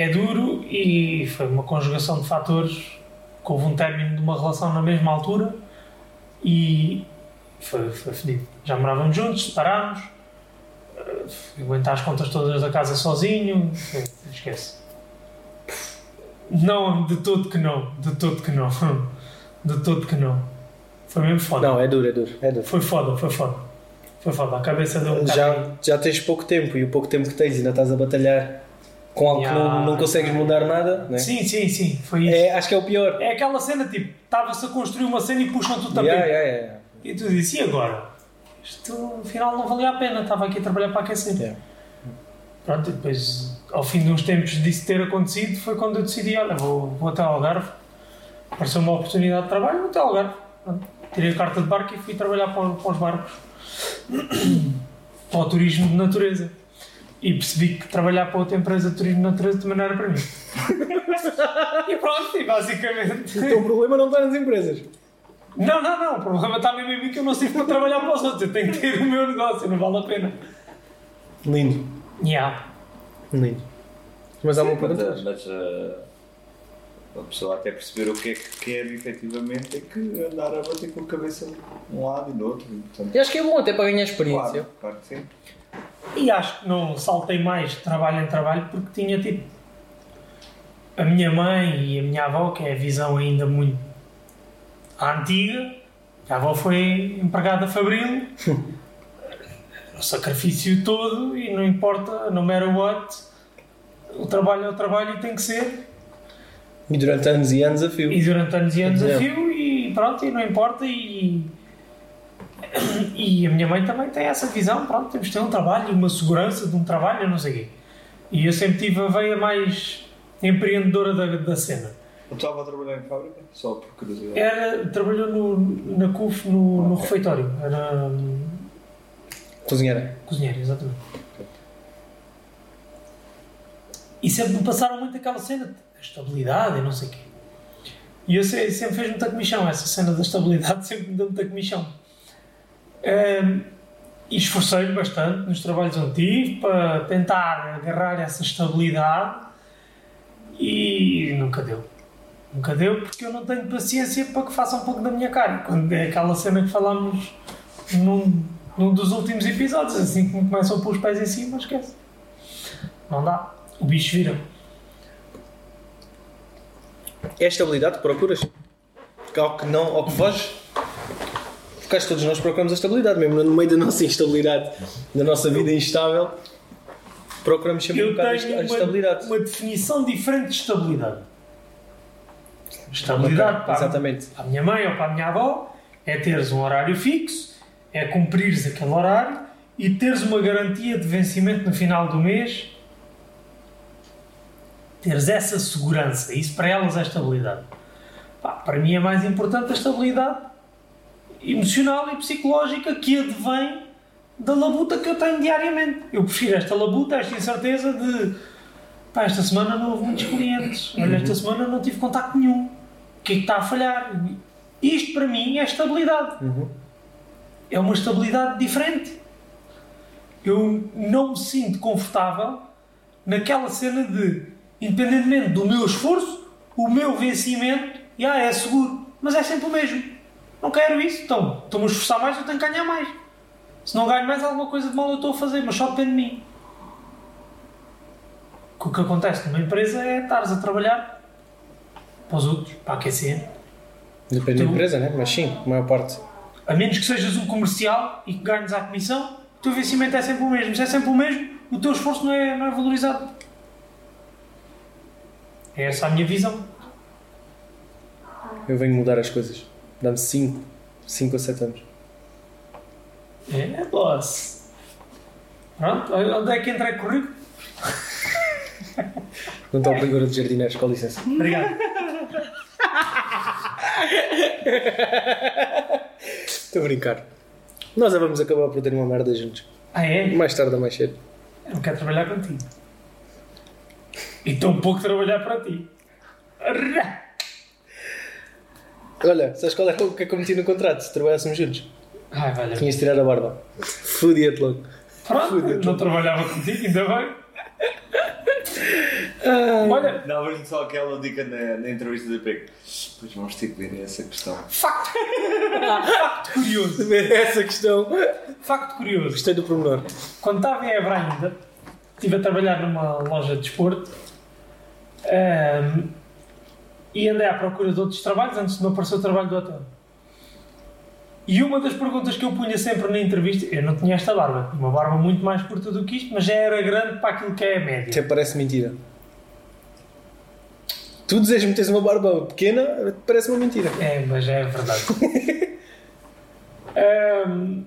É duro e foi uma conjugação de fatores que houve um término de uma relação na mesma altura e foi, foi fedido. Já morávamos juntos, separámos, eh, aguentar as contas todas da casa sozinho, esquece. Não, de todo que não, de todo que não, de todo que não. Foi mesmo foda. Não, é duro, é duro. É duro. Foi foda, foi foda. Foi foda, a cabeça deu um. Já, já tens pouco tempo e o pouco tempo que tens ainda estás a batalhar com algo que Yeah. não, não consegues mudar nada. Né? Sim, sim, sim, foi isso. É, acho que é o pior. É aquela cena tipo, estava-se a construir uma cena e puxam-te o tapete. Yeah, yeah. E tu dizes, e agora? Isto afinal não valia a pena, estava aqui a trabalhar para aquecer. Pronto, e depois, ao fim de uns tempos disso ter acontecido, foi quando eu decidi: olha, vou, vou até ao Algarve. Apareceu uma oportunidade de trabalho, vou até ao Algarve. Pronto. Tirei a carta de barco e fui trabalhar para, para os barcos, para o turismo de natureza. E percebi que trabalhar para outra empresa de turismo de natureza também não era para mim. e pronto, e basicamente. O teu problema não está nas empresas. Não, não, não. O problema está mesmo em mim que eu não sirvo para trabalhar para os outros. Eu tenho que ter o meu negócio, não vale a pena. Lindo. Yeah. Lindo. Mas há uma pergunta? mas uh, a pessoa até perceber o que é que quer efetivamente tem que andar a bater com a cabeça de um lado e do outro. Portanto, Eu acho que é bom até para ganhar experiência. claro, claro que sim. E acho que não saltei mais de trabalho em trabalho porque tinha tipo a minha mãe e a minha avó, que é a visão ainda muito antiga. A avó foi empregada fabril, o sacrifício todo e não importa, no matter what, o trabalho é o trabalho e tem que ser. E durante anos e anos a fio. E durante anos e anos a fio e pronto, e não importa e, e a minha mãe também tem essa visão, pronto, temos de ter um trabalho, uma segurança de um trabalho, eu não sei o quê. E eu sempre tive a veia mais empreendedora da, da cena. Eu estava a trabalhar em fábrica, só por curiosidade. Era, trabalhou no, na CUF no, no refeitório, era hum, Cozinheira. cozinheiro, exatamente. E sempre me passaram muito aquela cena de estabilidade e não sei o quê. E eu sei, sempre fez muita comissão, essa cena da estabilidade sempre me deu muita comissão. Ehm, e esforcei-me bastante nos trabalhos onde tive para tentar agarrar essa estabilidade e nunca deu. Nunca deu porque eu não tenho paciência para que faça um pouco da minha cara. Quando é aquela cena que falámos num, num dos últimos episódios, assim que me começam a pôr os pés em cima, esquece. Não dá. O bicho vira. É a estabilidade que procuras? Ao que não, ao que foge? Porque acho que todos nós procuramos a estabilidade, mesmo no meio da nossa instabilidade, da nossa vida instável, procuramos sempre um bocado a estabilidade. uma, uma definição diferente de estabilidade. Estabilidade para, Exatamente. para a minha mãe ou para a minha avó é teres um horário fixo, é cumprires aquele horário e teres uma garantia de vencimento no final do mês. Teres essa segurança. Isso para elas é estabilidade. Pá, para mim é mais importante a estabilidade emocional e psicológica que advém da labuta que eu tenho diariamente. Eu prefiro esta labuta, esta incerteza de pá, esta semana não houve muitos clientes, olha, esta semana não tive contacto nenhum. O que é que está a falhar? Isto para mim é estabilidade. Uhum. É uma estabilidade diferente. Eu não me sinto confortável naquela cena de, independentemente do meu esforço, o meu vencimento já é seguro. Mas é sempre o mesmo. Não quero isso, então estou-me a esforçar mais, eu tenho que ganhar mais. Se não ganho mais, alguma coisa de mal eu estou a fazer, mas só depende de mim. O que acontece numa empresa é estares a trabalhar para os outros, para aquecer. Depende da Tu- empresa, né? mas sim, a maior parte. A menos que sejas um comercial e que ganhes a comissão, o teu vencimento é sempre o mesmo. Se é sempre o mesmo, o teu esforço não é, não é valorizado. É essa a minha visão. Eu venho mudar as coisas. Dá-me 5, 5 ou 7 anos. É, boss. Pronto, onde é que entra currículo? Não estou à procura de jardineiros, com licença. Obrigado. Estou a brincar. Nós já vamos acabar por ter uma merda juntos. Ah, é? Mais tarde ou mais cedo. Eu não quero trabalhar contigo. E tão pouco trabalhar para ti. Arra! Olha, sabes qual é o que é que eu meti no contrato se trabalhássemos juntos? Ai, valeu. Tinhas de tirar a barba. Fodia-te logo. Pronto, não trabalhava contigo, ainda bem. Olha, Dava-lhe só aquela dica na, na entrevista da PEC. Pois vamos ter que ver essa questão. facto. facto curioso. Ver essa questão. Facto curioso. Gostei do pormenor. Quando estava em Évora ainda, estive a trabalhar numa loja de desporto ahm, e andei à procura de outros trabalhos antes de me aparecer o trabalho do hotel. E uma das perguntas que eu punha sempre na entrevista, eu não tinha esta barba, tinha uma barba muito mais curta do que isto, mas já era grande para aquilo que é a média. Até parece mentira. Tu que tens uma barba pequena, parece uma mentira. É, mas é verdade. Ahm,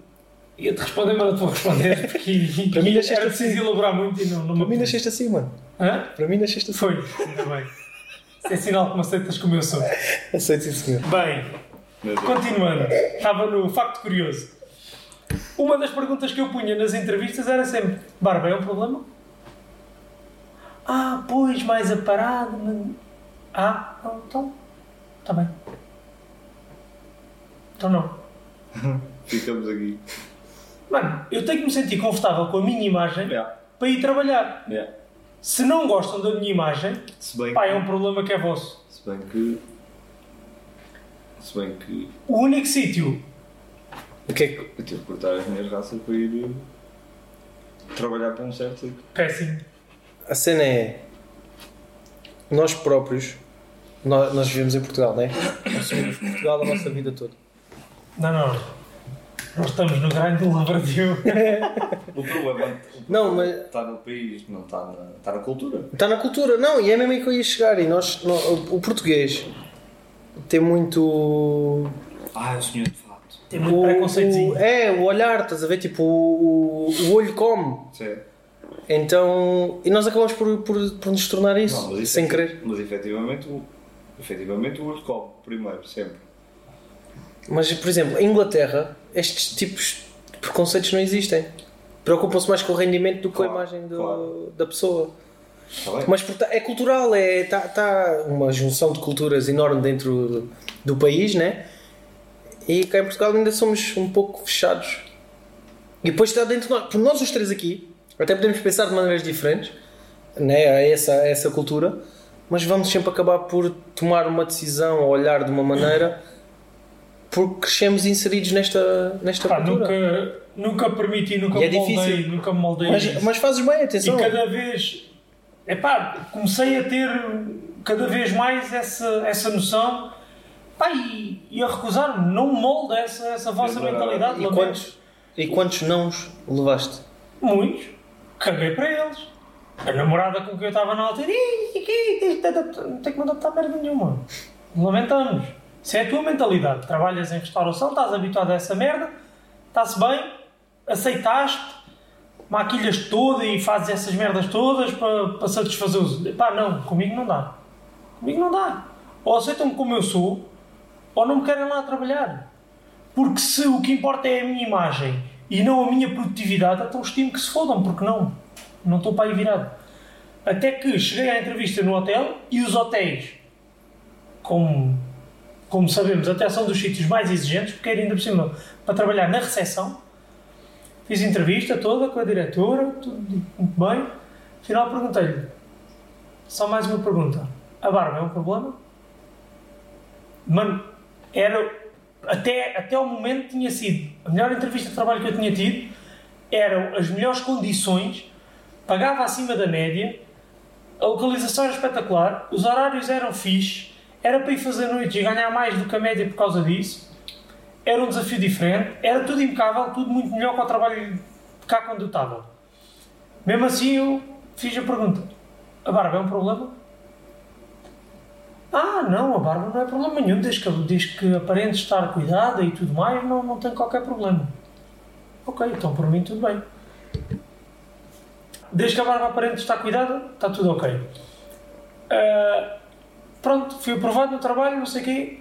Ia-te responder, mas não te vou responder porque Para mim era preciso elaborar muito e não, não Para mim nasceste assim, mano. Hã? Para mim nasceste assim. Foi, ainda bem. Isso é sinal que me aceitas como eu sou. Aceito sim, senhor. Bem, continuando. Estava no facto curioso. Uma das perguntas que eu punha nas entrevistas era sempre: Barba, é um problema? Ah, pois, mais aparado. Ah, não, então. Está bem. Então não. Ficamos aqui. Mano, eu tenho que me sentir confortável com a minha imagem Yeah. para ir trabalhar. Yeah. Se não gostam da minha imagem, Se bem pá, que. é um problema que é vosso. Se bem que. Se bem que. O único sítio O que é que. Eu tive que cortar as minhas raças para ir. eh, trabalhar para um certo sítio. péssimo. A cena é. Nós próprios. Nós, nós vivemos em Portugal, não é? Nós vivemos em Portugal a nossa vida toda. Não, não. Nós estamos no grande do lavradio. O problema Não, mas. está no país, não está na, está na cultura. Está na cultura, não, e é mesmo aí que eu ia chegar. E nós, nó- o português tem muito. Ah, é o senhor de fato. Tem muito o, preconceitozinho. o- É, o olhar, estás a ver? Tipo, o, o olho come. Sim. Então. E nós acabamos por, por, por nos tornar isso, Não, sem é- querer. Mas efetivamente, o, efetivamente o olho come primeiro, sempre. Mas, por exemplo, em Inglaterra, estes tipos de preconceitos não existem. Preocupam-se mais com o rendimento do que com a Claro, imagem do- claro. da pessoa. Bem? Mas é cultural, é tá, tá uma junção de culturas enorme dentro do, do país, né? E cá em Portugal ainda somos um pouco fechados. E depois está dentro de nós, por nós os três aqui, até podemos pensar de maneiras diferentes, né? A essa, a essa cultura, mas vamos sempre acabar por tomar uma decisão ou olhar de uma maneira porque crescemos inseridos nesta, nesta Pá, cultura. nunca, nunca permiti, nunca E é me moldei, difícil. nunca me moldei Mas, mas fazes bem, E atenção. cada vez, epá, comecei a ter cada vez mais essa, essa noção pá, e, e a recusar-me, não me molda essa, essa vossa mentalidade. E quantos, e quantos nãos levaste? Muitos, caguei para eles. A namorada com quem eu estava na altura, "Ih, que- que- não tem que me adaptar a merda nenhuma. Lamentamos. Se é a tua mentalidade, trabalhas em restauração, estás habituado a essa merda, está-se bem, aceitaste, maquilhas toda e fazes essas merdas todas para, para satisfazer os. Pá, não, comigo não dá. Comigo não dá. Ou aceitam-me como eu sou, ou não me querem lá trabalhar. Porque se o que importa é a minha imagem e não a minha produtividade, então estimo que se fodam, porque não. Não estou para aí virado. Até que cheguei à entrevista no hotel e os hotéis, como, como sabemos, até são dos sítios mais exigentes, porque era ainda por cima para trabalhar na recepção. Fiz entrevista toda com a diretora, tudo muito bem. Afinal perguntei-lhe, só mais uma pergunta. A barba é um problema? Mano, era até, até o momento tinha sido a melhor entrevista de trabalho que eu tinha tido eram as melhores condições pagava acima da média a localização era espetacular os horários eram fixe era para ir fazer noites e ganhar mais do que a média por causa disso era um desafio diferente era tudo impecável, tudo muito melhor que o trabalho cá quando eu estava mesmo assim eu fiz a pergunta a barba é um problema? Ah, não, a barba não é problema nenhum, desde que, desde que aparente estar cuidada e tudo mais, não, não tem qualquer problema. Ok, então por mim tudo bem. Desde que a barba aparente estar cuidada, está tudo ok. Ah, pronto, fui aprovado no trabalho, não sei o quê.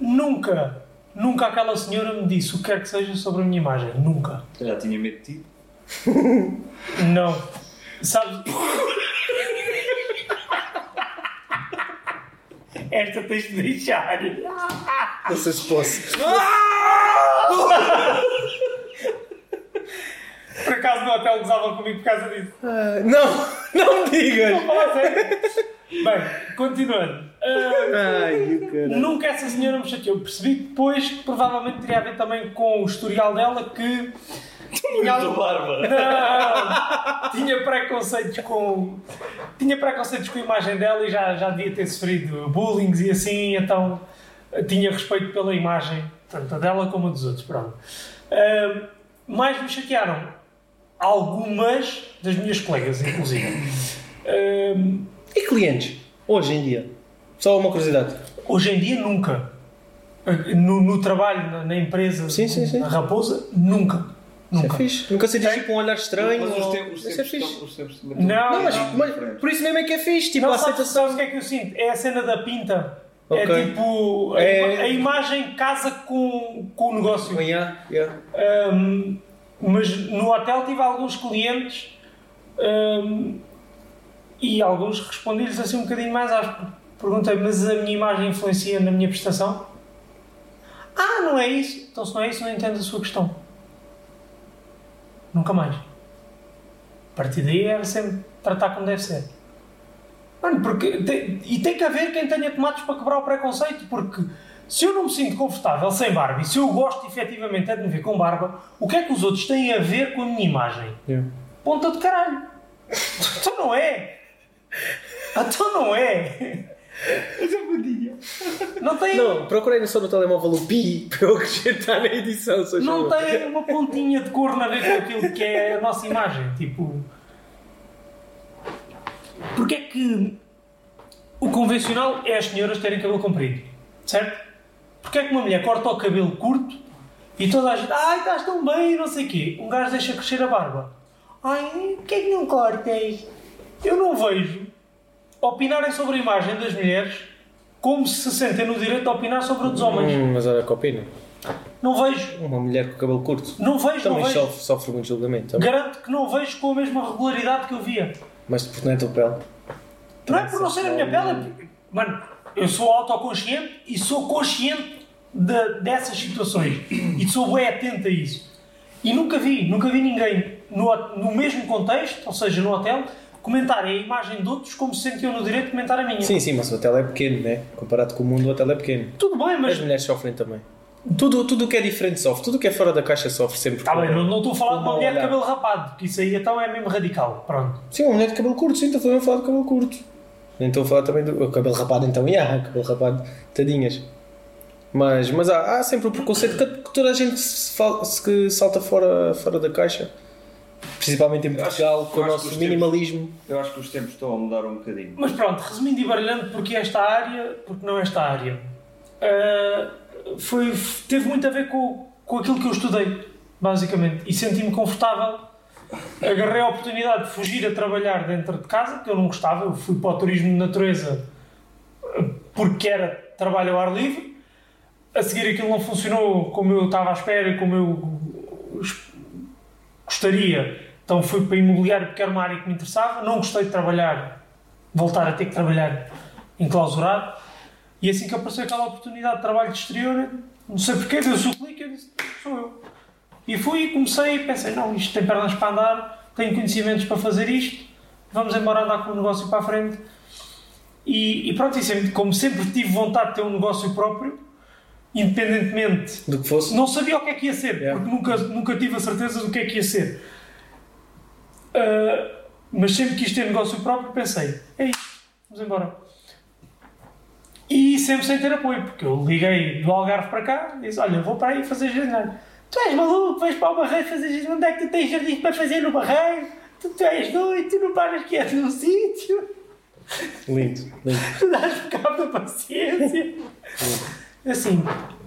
Nunca nunca aquela senhora me disse o que quer que seja sobre a minha imagem. Nunca. Já tinha medo de ti. Não. Sabes? Esta tens de deixar. Não sei se posso. Por acaso no hotel gozavam comigo por causa disso. Ah, não, não me digas. Fala sério. Bem, continuando. Ai, o cara. nunca essa senhora me chateou. Percebi depois que provavelmente teria a ver também com o historial dela que. Tinha Muito barba. Não, tinha preconceitos com tinha preconceitos com a imagem dela e já, já devia ter sofrido bullying e assim, então tinha respeito pela imagem, tanto a dela como a dos outros. Pronto. Ahm, mais me chatearam algumas das minhas colegas, inclusive. Ahm, E clientes? Hoje em dia? Só uma curiosidade. hoje em dia, nunca. No, no trabalho, na, na empresa, Sim, sim, sim. na Raposa, nunca. Isso é Nunca. Nunca sentiste tipo um olhar estranho? Mas os ou- tempos, os Isso é tempos, estão- os tempos Não, Não, mas, estão mas diferentes. por isso mesmo é que é fixe. Tipo, Não, a sabes, aceitação. sabes o que é que eu sinto? É a cena da pinta. É tipo. A, É- ima- a imagem casa com, com o negócio. Yeah, yeah. Ahm, mas no hotel tive alguns clientes ahm, e alguns respondi-lhes assim um bocadinho mais áspero. Perguntei, mas a minha imagem influencia na minha prestação? Ah, não é isso? Então se não é isso, não entendo a sua questão. Nunca mais. A partir daí era sempre tratar como deve ser. Mano, porque tem- e tem que haver quem tenha tomates para quebrar o preconceito, porque se eu não me sinto confortável sem barba e se eu gosto efetivamente é de me ver com barba, o que é que os outros têm a ver com a minha imagem? Yeah. Ponta de caralho. Então não é. Então não é. Não tem, Não, procurei só no telemóvel o pi para eu acrescentar na edição. não tem uma pontinha de cor a ver com aquilo que é a nossa imagem. Tipo. Porque é que o convencional é as senhoras terem cabelo comprido, certo? Porque é que uma mulher corta o cabelo curto e toda a gente, ai, estás tão bem, não sei o quê. Um gajo deixa crescer a barba. Ai, porquê é que não cortas? Eu não vejo opinarem sobre a imagem das mulheres como se se sentem no direito de opinar sobre a dos homens. Hum, mas olha que opina. Não vejo, Uma mulher com cabelo curto não vejo, também não vejo. sofre, sofre muito julgamento. também. Garanto que não vejo com a mesma regularidade que eu via. Mas porque não é tua pele. Não é por não ser a minha pele, é mano, eu sou autoconsciente e sou consciente de- dessas situações e sou bem atento a isso. E nunca vi, nunca vi ninguém no, no mesmo contexto, ou seja, no hotel, comentar a imagem de outros como se sentiam no direito de comentar a minha. Sim, sim, mas o hotel é pequeno, né? Comparado com o mundo, o hotel é pequeno. Tudo bem, mas As mulheres sofrem também. Tudo tudo o que é diferente sofre. Tudo o que é fora da caixa sofre sempre. Está Tá bem, não, não estou a falar de uma mulher de cabelo rapado, que isso aí então é mesmo radical. Pronto. Sim, uma mulher de cabelo curto, sim, estou também a falar de cabelo curto. Nem estou a falar também do o cabelo rapado, então, yeah, cabelo rapado, tadinhas. Mas, mas há, há sempre o preconceito que, toda a gente se, fal- se que salta fora, fora da caixa. Principalmente em acho- Portugal, com o nosso os tempos- minimalismo. Eu acho que os tempos estão a mudar um bocadinho. Mas pronto, resumindo e baralhando, porque esta área, porque não esta área, ah, foi, teve muito a ver com, com aquilo que eu estudei, basicamente, e senti-me confortável. Agarrei a oportunidade de fugir a trabalhar dentro de casa, que eu não gostava, eu fui para o turismo de natureza ah, porque era trabalho ao ar livre. A seguir aquilo não funcionou como eu estava à espera e como eu gostaria. Então fui para imobiliário porque era uma área que me interessava. Não gostei de trabalhar voltar a ter que trabalhar enclausurado. E assim que apareceu aquela oportunidade de trabalho de exterior, não sei porquê, deu-se o clique, eu disse, sou eu. E fui e comecei e pensei, não, isto tem pernas para andar, tenho conhecimentos para fazer isto, vamos embora andar com o negócio para a frente. E, e pronto, e sempre, como sempre tive vontade de ter um negócio próprio, independentemente Do que fosse. não sabia o que é que ia ser, Yeah. porque nunca, nunca tive a certeza do que é que ia ser. Ah, mas sempre quis ter negócio próprio, pensei, é isto, vamos embora. E sempre sem ter apoio, porque eu liguei do Algarve para cá e disse, olha, vou para aí fazer jardim. Tu és maluco, vais para o Barreiro fazer jardim, onde é que tu tens jardins para fazer no Barreiro? Tu, tu és doido, tu não paras quieto num sítio. Lindo, lindo. Tu dás por cabo da paciência. Assim,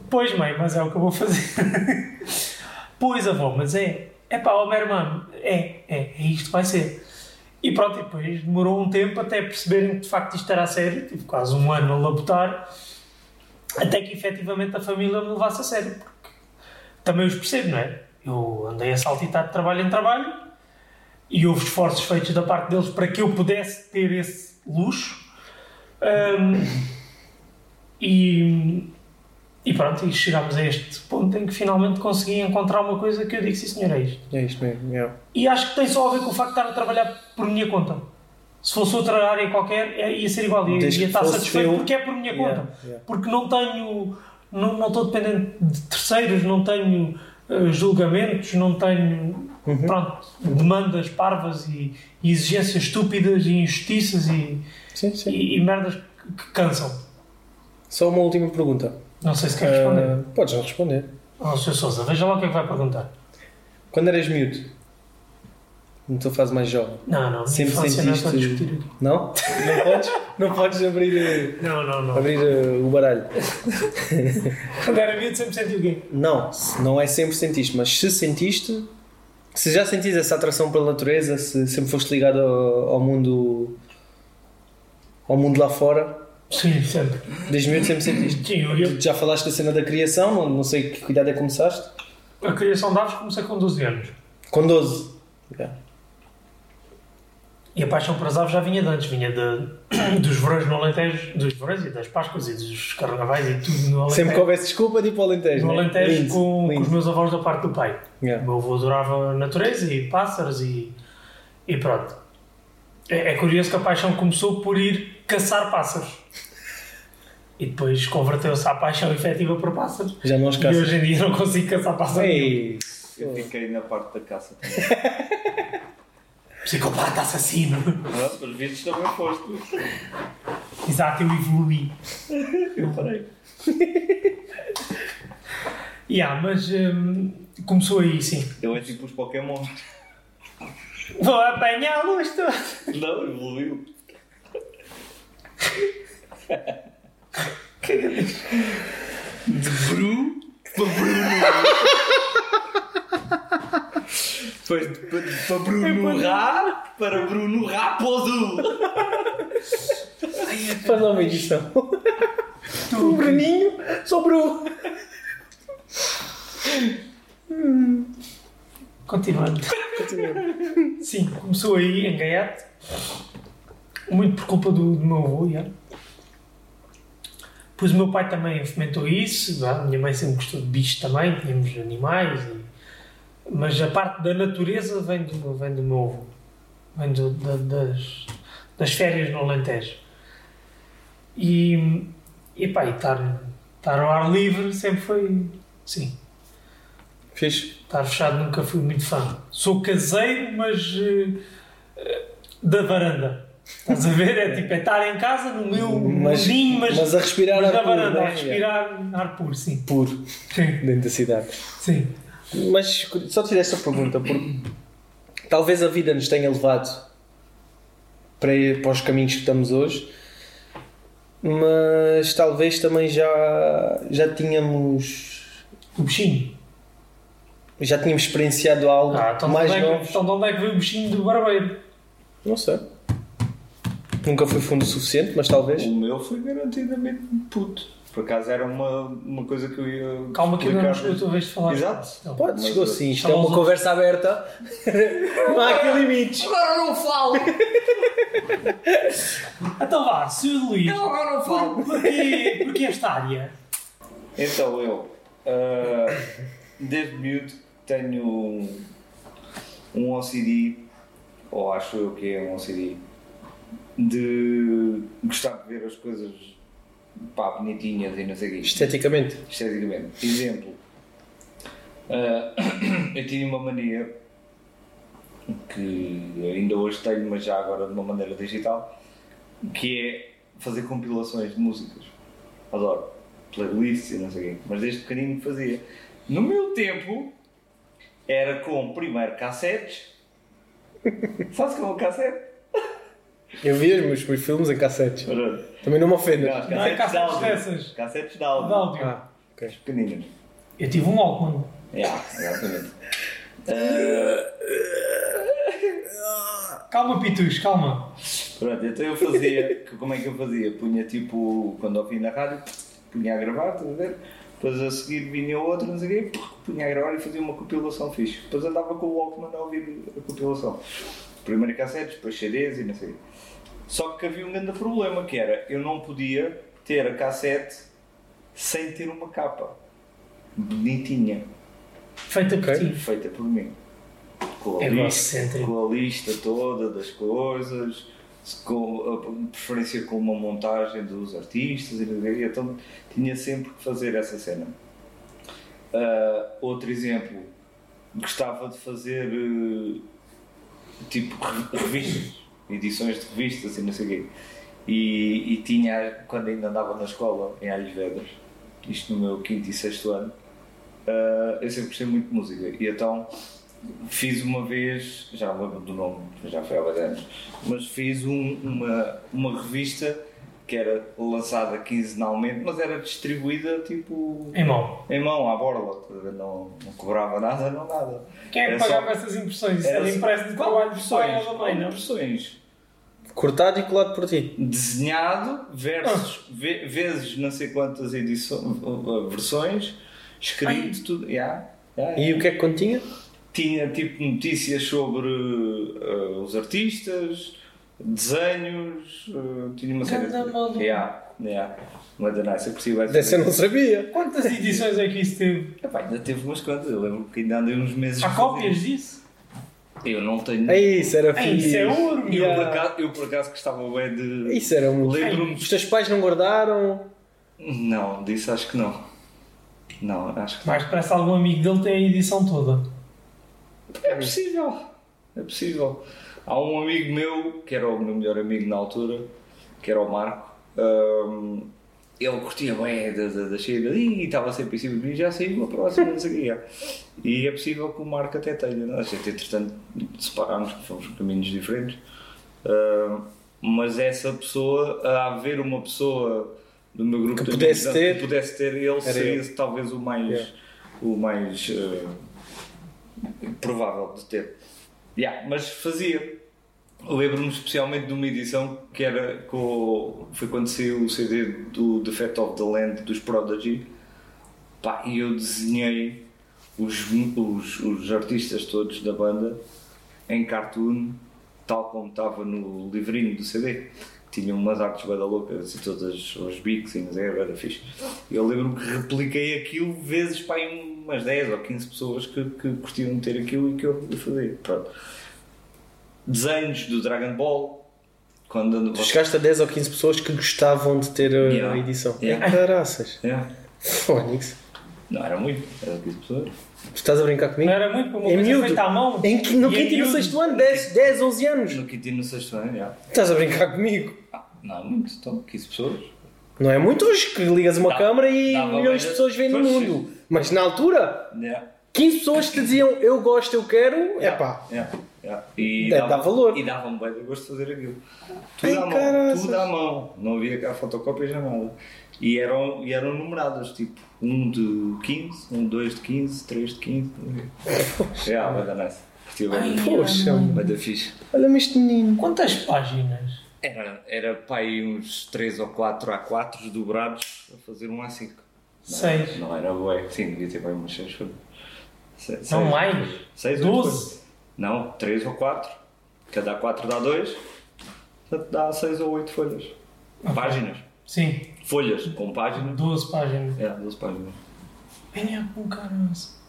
pois mãe, mas é o que eu vou fazer. pois avó, mas é. É pá, ó meu irmão, é, é, é isto vai ser. E pronto, e depois demorou um tempo até perceberem que de facto isto era a sério. Tive quase um ano a labutar. até que efetivamente a família me levasse a sério. Porque também os percebo, não é? Eu andei a saltitar de trabalho em trabalho e houve esforços feitos da parte deles para que eu pudesse ter esse luxo. Ahm, e, e pronto, e chegámos a este ponto em que finalmente consegui encontrar uma coisa que eu digo, sim senhor, é isto. É isto mesmo. E acho que tem só a ver com o facto de estar a trabalhar por minha conta. Se fosse outra área qualquer, é- ia ser igual, ia, ia estar satisfeito teu. porque é por minha Yeah, conta. yeah. Porque não tenho, não, não estou dependente de terceiros, não tenho eh, julgamentos, não tenho Uhum. pronto, demandas parvas e, e exigências estúpidas e injustiças e, Sim, sim. e, e merdas que cansam. Só uma última pergunta. Não sei se quer responder. Ah, podes não responder. Oh, Sr. Sousa, veja lá o que é que vai perguntar. Quando eras miúdo, na tua fase mais jovem, Não, não, Sempre não é para sentiste- discutir aqui. não? Não podes? Não podes abrir, Não, não, não. eh, abrir eh, o baralho. Quando era miúdo sempre senti o quê? Não, não é sempre sentiste, mas se sentiste, se já sentiste essa atração pela natureza, se sempre foste ligado ao, ao mundo ao mundo lá fora, Sim, sempre. desde miúdo sempre sentiste. Sim, eu, eu, já falaste da cena da criação, não, não sei que cuidado é que começaste. a criação de aves comecei com 12 anos. Com 12. Yeah. E a paixão por as aves já vinha de antes, vinha de, dos verões no Alentejo, dos verões e das Páscoas e dos carnavais e tudo no Alentejo. Sempre que houvesse desculpa de ir para o Alentejo. no né? Alentejo Lindo, com, com lindo. os meus avós da parte do pai. O Yeah. meu avô adorava natureza e pássaros e, e pronto. É, é curioso que a paixão começou por ir caçar pássaros. E depois converteu-se à paixão efetiva por pássaros. Já não os E caças. hoje em dia não consigo caçar pássaros. Ei, Eu fiquei na parte da caça também. Psicopata assassino. Ah, Pelos vistos também foste. Exato, eu evoluí. Eu parei. Yeah, mas hum, começou aí, sim. Eu é tipo os Pokémon. Vou apanhá-los todos. Não, evoluiu. De Bru para Bruno. Depois de de- para Bruno Rá para Bruno Raposo. faz lá uma edição. o Bruninho, sou Bruno. Continuando. Sim, começou aí em Gaiate. Muito por culpa do, do meu avô, já. Pois o meu pai também fomentou isso. A minha mãe sempre gostou de bichos também, tínhamos animais. e- Mas a parte da natureza vem do, vem do meu avô. Vem do- da- das, das férias no Alentejo. E, e pá, e estar, estar ao ar livre sempre foi. Sim, Fiz. Estar fechado nunca fui muito fã. Sou caseiro, mas eh, da varanda. Estás a ver? É tipo, é estar em casa no meu Mas, mundinho, mas, mas a respirar mas ar na puro, varanda, a respirar ar puro, sim. Puro, Sim, dentro da cidade. sim. Mas só te fiz esta pergunta porque talvez a vida nos tenha levado para, para os caminhos que estamos hoje, mas talvez também já, já tínhamos O bichinho. Já tínhamos experienciado algo Ah, então, mais é que, novo. então de onde é que veio o bichinho do barbeiro? Não sei. Nunca fui fundo o suficiente, mas talvez. O meu foi garantidamente puto. Por acaso era uma, uma coisa que eu ia. Calma que eu não chegou a tua vez de falar. Exato. Não. Pode, chegou uh, sim. Isto é uma os conversa aberta. não há aqui limites. Agora não falo! Então vá, Sr. Luís, Agora não falo! porquê, porquê esta área? Então eu, ah, desde miúdo, tenho um, um OCD, ou acho eu que é um OCD, de gostar de ver as coisas pá, bonitinhas e não sei o quê. Esteticamente. esteticamente. Exemplo, ah, eu tinha uma mania que ainda hoje tenho, mas já agora de uma maneira digital, que é fazer compilações de músicas. Adoro. Playlists e não sei o quê. Mas desde pequenino fazia. No meu tempo, era com primeiro cassetes. Sabes como é um cassete? Eu vi os meus, filmes em cassetes. Pronto. Também não me ofendas. Não, é cassetes de cassetes áudio. dessas. Cassetes de De áudio. áudio. Ah, ok. Pequeninas. Eu tive um Walkman. Yeah, exatamente. Ah, Calma, Pitus, calma. Pronto, então eu fazia, como é que eu fazia? Punha tipo, quando ouvi na rádio, punha a gravar, estás a ver? Depois a seguir vinha outro, não sei o quê, punha a gravar e fazia uma compilação fixe. Depois andava com o Walkman a ouvir a compilação. Primeiro cassetes, depois CDs e não sei o quê. Só que havia um grande problema, que era, eu não podia ter a cassete sem ter uma capa. Bonitinha. Feita por ti. Feita por mim. Com a, lista, Egocêntrico. com a lista toda das coisas, com a preferência com uma montagem dos artistas e então tinha sempre que fazer essa cena. Ah, outro exemplo, gostava de fazer eh, tipo re- revistas, edições de revistas e não sei o quê. E, e tinha, quando ainda andava na escola, em Alhos Vedras, isto no meu quinto e sexto ano, ah, eu sempre gostei muito de música. E então fiz uma vez, já lembro do nome, já foi há 10 anos, mas fiz um- uma, uma revista que era lançada quinzenalmente, mas era distribuída tipo Em mão. em mão, à borla, não, não cobrava nada, não nada. Quem é que Era pagava só- essas impressões? Isso era era só- impresso de Qual trabalho de pai impressões? ou da mãe, não? impressões? Cortado e colado por ti. Desenhado versus ve- vezes não sei quantas edições, versões, escrito, tudo. Yeah, yeah, E o que é que continha? Tinha tipo notícias sobre eh, os artistas, desenhos, eh, tinha uma série Ganda maluco. Yeah, yeah. Mas é nice, eu percebi Dessa eu não sabia. Quantas edições é que isso teve? Epá, ainda teve umas quantas, eu lembro que ainda andei uns meses. Há cópias isso. disso? Eu não tenho. É isso, era Ei, isso é ouro, Eu, por acaso, eu por acaso gostava bem de. Isso era muito. Lembro-me. Os teus pais não guardaram. Não, disso acho que não. Não, acho que não. Mais parece algum amigo dele tem a edição toda. É possível. É possível. Há um amigo meu, que era o meu melhor amigo na altura, que era o Marco. hum, ele curtia bem da, da, da cheia e estava sempre em cima de mim, já saiu a próxima, não sei. E é possível que o Marco até tenha. não? A gente, entretanto, separámos, fomos caminhos diferentes. Hum, mas essa pessoa, a haver uma pessoa do meu grupo Que de pudesse amigos, ter, que pudesse ter, ele seria ele. talvez o mais, Yeah. o mais eh, provável de ter. Yeah, mas fazia. Lembro-me especialmente de uma edição que era com. Foi quando saiu o CD do Fat of the Land dos Prodigy. Pá, e eu desenhei os, os, os artistas todos da banda em cartoon, tal como estava no livrinho do CD. Tinha umas artes bada loucas e todas os bicos e não sei, era fixe. Eu lembro-me que repliquei aquilo vezes para aí umas 10 ou 15 pessoas que, que curtiam ter aquilo e que eu fazia. Pronto. Desenhos do Dragon Ball. Quando Tu chegaste a 10 ou 15 pessoas que gostavam de ter a Yeah. edição. Yeah. Ai, caraças. Yeah. Fónix. Não era muito, era 15 pessoas. Tu estás a brincar comigo? Não era muito para uma Em coisa miúdo. feita à mão. Em que, no E quinto e no sexto ano, 10, 10 11 anos. No quinto e no sexto ano, yeah. Estás a brincar comigo? Ah, não é muito, então 15 pessoas. Não é muito hoje que ligas uma Dá- câmara e milhões de bem- pessoas veem no mundo. Mas na altura, Yeah. 15 pessoas te diziam eu gosto, eu quero, é pá. Yeah, yeah. E Deve dar valor. E dava-me bem de gosto de fazer aquilo. Ai, Tudo à mão, tudo à mão. Não havia cá fotocópias nem nada. E eram, e eram numeradas, tipo, um de 15, um, dois de 15, três de 15. É, vai dar Ai, bem. Poxa. Vai dar fixe. Olha-me este menino. Quantas páginas? Era, era para aí uns 3 ou 4 A4 dobrados a fazer um A5. Não, Seis. Não era bué. Sim, devia ter bem umas 6 folhas. Não seis. mais? 6 Doze? Não, 3 ou 4. Cada 4 dá 2. Portanto, dá 6 ou 8 folhas. Páginas. Sim, Folhas com páginas. 12 páginas. É, 12 páginas. Venha com caras.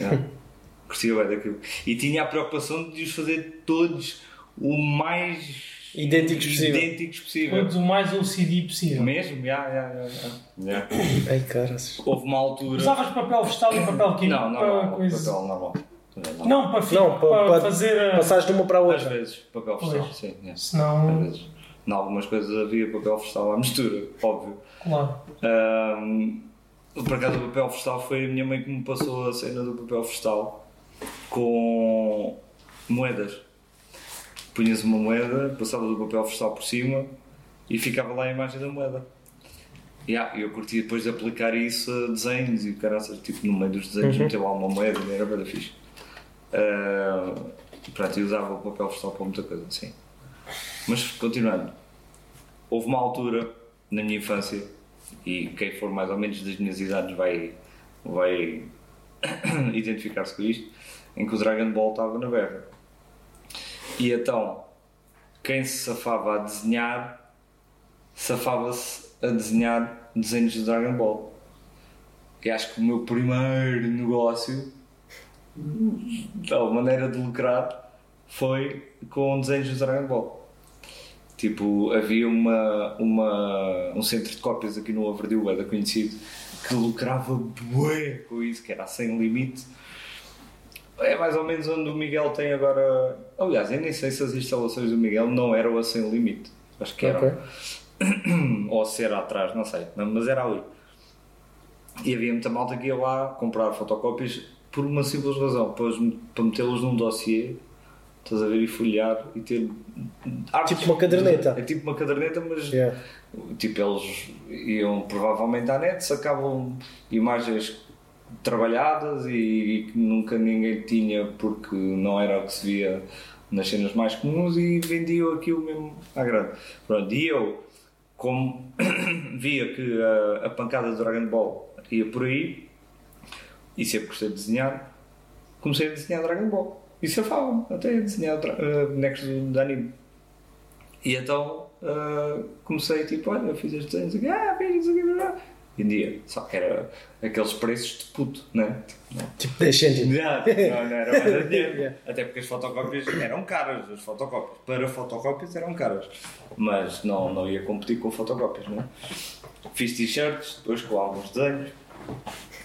É. Curtia bem daquilo. E tinha a preocupação de os fazer todos o mais Idênticos possível. idênticos possível. Todos o mais OCD possível. Mesmo? Já, já, já. Ai, caraças. Houve uma altura. Usavas papel vegetal e papel químico Não, não, para não, coisa- papel normal. Não, para, Não, para- para para- fazer a... Passares de uma para a Às outra. vezes, papel Pois. sim. é. Às Senão, vezes. Em algumas coisas havia papel vegetal à mistura, óbvio. claro. Ahm, por acaso, o papel vegetal foi a minha mãe que me passou a cena do papel vegetal com moedas. Punhas uma moeda, passava do papel vegetal por cima e ficava lá a imagem da moeda. E ah, eu curti depois de aplicar isso a desenhos e caraças, tipo no meio dos desenhos Uhum. meter lá uma moeda, era bem fixe. Ah, pronto, e usava o papel vegetal para muita coisa, sim. Mas continuando, houve uma altura na minha infância E quem for mais ou menos das minhas idades vai, vai identificar-se com isto, em que o Dragon Ball estava na berra. E então, quem se safava a desenhar, safava-se a desenhar desenhos de Dragon Ball. E acho que o meu primeiro negócio, a maneira de lucrar, foi com desenhos de Dragon Ball. Tipo, havia uma, uma, um centro de cópias aqui no Overdue, era conhecido, que lucrava bué com isso, que era sem limite. É mais ou menos onde o Miguel tem agora. Aliás, eu nem sei se as instalações do Miguel não eram a sem limite. Acho que eram. Ok. Ou se era atrás, não sei. Não, Mas era ali. E havia muita malta que ia lá comprar fotocópias por uma simples razão, para, os- para metê-los num dossiê, estás a ver, e folhear e ter. artes. Tipo uma caderneta. É tipo uma caderneta, mas Yeah. Tipo, eles iam provavelmente à net, sacavam imagens trabalhadas e, e que nunca ninguém tinha porque não era o que se via nas cenas mais comuns e vendiam aquilo mesmo à grande. Pronto, e eu, como via que a, a pancada do Dragon Ball ia por aí e sempre gostei de desenhar, comecei a desenhar Dragon Ball. E safava-me até a desenhar eh, bonecos de, anime. E então ah, comecei tipo, olha, eu fiz estes desenhos aqui, ah, fiz isso aqui, blá, blá. Vendia, só que era aqueles preços de puto, né? Tipo, não. Tipo 10 cêntimos. Já, não, não era mais a dinheiro. Até porque as fotocópias eram caras, as fotocópias. Para fotocópias eram caras. Mas não, não ia competir com fotocópias, né? Fiz t-shirts, depois com alguns desenhos.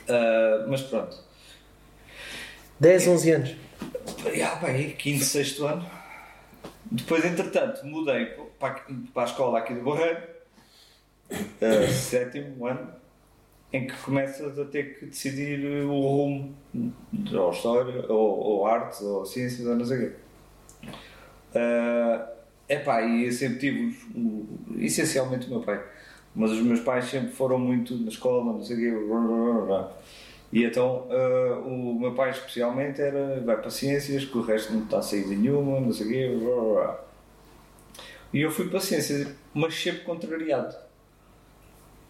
Ah, mas pronto. 10, 11 anos. Já, bem, quinto, sexto ano. Depois, entretanto, mudei para, para a escola aqui do Barreiro, eh, sétimo ano, em que começas a ter que decidir o rumo, ou história, ou, ou artes, ou ciências, ou não sei o quê. É epá, e eu sempre tive, essencialmente o meu pai, mas os meus pais sempre foram muito na escola, não sei o quê, blá, blá, blá. E então ah, o meu pai especialmente era vai para ciências, que o resto não está a sair de nenhuma, não sei o quê. blá, blá. E eu fui para ciências, mas sempre contrariado.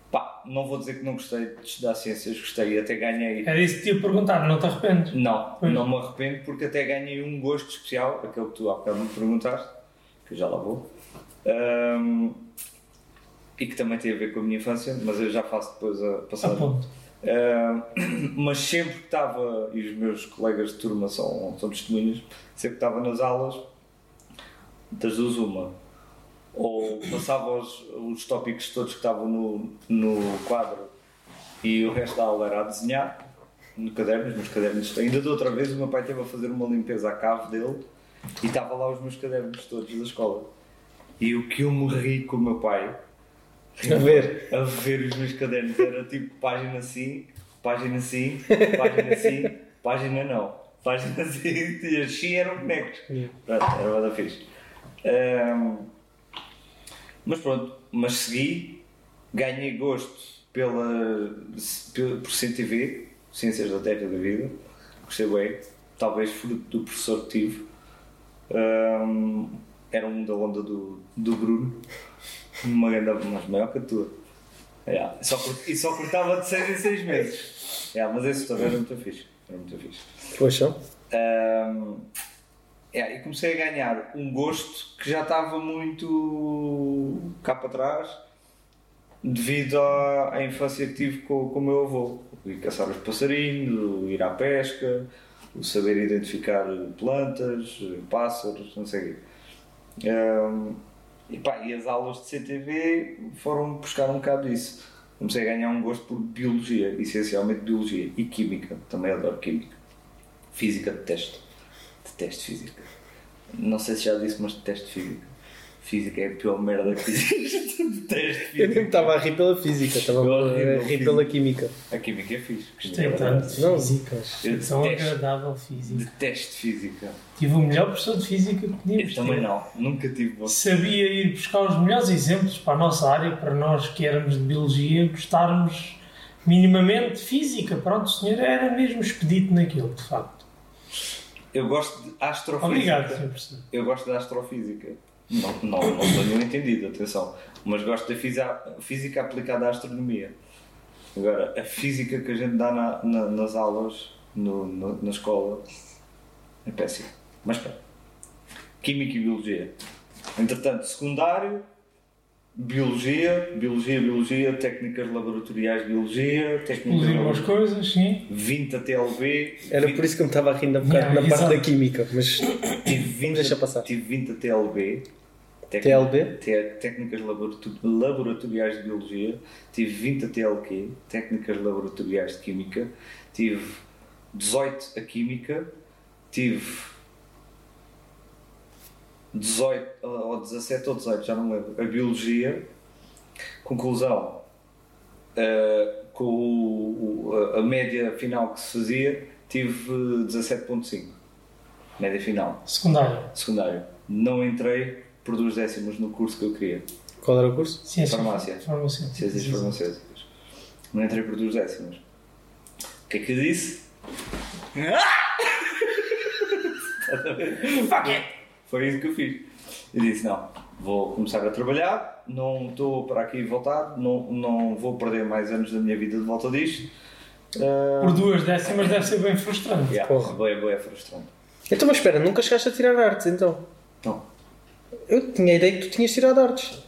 Pá, não vou dizer que não gostei de estudar ciências, gostei, até ganhei. Era isso que te ia perguntar, não te arrependes? Não, Pois. não me arrependo porque até ganhei um gosto especial, aquele que tu há bocado me perguntaste, que eu já lá vou. Ahm, e que também tem a ver com a minha infância, mas eu já faço depois a passagem. ponto. Uh, mas sempre que estava, e os meus colegas de turma são, são testemunhas, sempre que estava nas aulas, das duas uma, ou passava os, os tópicos todos que estavam no, no quadro e o resto da aula era a desenhar no caderno, os meus cadernos. Ainda de outra vez o meu pai esteve a fazer uma limpeza à cave dele e estava lá os meus cadernos todos da escola. E o que eu me ri com o meu pai A ver. a ver os meus cadernos. Era tipo página assim, página assim, página assim, página não. Página assim, e assim eram bonecos. Pronto, era bada fixe. Ahm, mas pronto, mas segui, ganhei gosto pela, por CTV, Ciências da Terra e da Vida. Gostei bem, talvez fruto do professor que tive. Ahm, era um da onda do, do Bruno. Uma grande, mas maior que a tua. Yeah. Só cur- e só cortava de 6 em 6 meses. Yeah, mas esse também era muito fixe. Era muito fixe. Poxa. Ahm, yeah, e comecei a ganhar um gosto que já estava muito cá para trás devido à, à infância que tive com, com o meu avô. O ir caçar os passarinhos, o ir à pesca, o saber identificar plantas, pássaros, não sei o quê. Ahm, e, pá, e as aulas de CTV foram buscar um bocado disso. Comecei a ganhar um gosto por biologia, essencialmente biologia e química. Também adoro química. Física detesto. Detesto física. Não sei se já disse, mas detesto física. Física é a pior merda que existe. detesto Eu nem me física. estava a rir pela física, estava a rim pela química. A química é fixe. Gostei tanto de Não. físicas. Eu São detesto. agradável física. Detesto física. Tive o melhor professor de física que podíamos Eu também ter. não. Nunca tive bom. Sabia ir buscar os melhores exemplos para a nossa área, para nós que éramos de biologia, gostarmos minimamente de física. Pronto, o senhor era mesmo expedito naquilo, de facto. Eu gosto de astrofísica. Obrigado, senhor professor. Eu gosto da astrofísica. Não, não, não sou nenhum entendido, atenção. Mas gosto da física, física aplicada à astronomia. Agora, a física que a gente dá na- na- nas aulas, no- no- na escola, é péssima. Mas pronto. Química e Biologia. Entretanto, secundário, Biologia, Biologia, Biologia, Técnicas Laboratoriais de Biologia, Técnicas Explodiram as laboratoriais coisas, sim. 20 a TLB. Era 20 por isso que eu me estava a rir um bocado Yeah, na parte exato. da química, mas Tive 20, Deixa passar. Tive 20 a TLB. TLB? Te- Técnicas laborato- laboratoriais de Biologia. Tive 20 a TLQ, Técnicas Laboratoriais de Química. Tive 18 a Química. Tive 18 ou 17 ou 18, já não lembro, a Biologia. Conclusão, eh, com o- a média final que se fazia, tive 17.5. Média final Secundário. secundário. Não entrei por duas décimas no curso que eu queria, qual era o curso? Ciência. Farmácia. Farmácia. Ciências Farmacêuticas. Não entrei por duas décimas. O que é que eu disse? Fuck it! Foi isso que eu fiz. Eu disse: não, vou começar a trabalhar, não estou para aqui voltar, não, não vou perder mais anos da minha vida de volta disto. Ah, Por duas décimas deve ser bem frustrante. yeah, Porra. boa, é frustrante. Então, mas espera, nunca chegaste a tirar artes então? Eu tinha a ideia que tu tinhas tirado artes.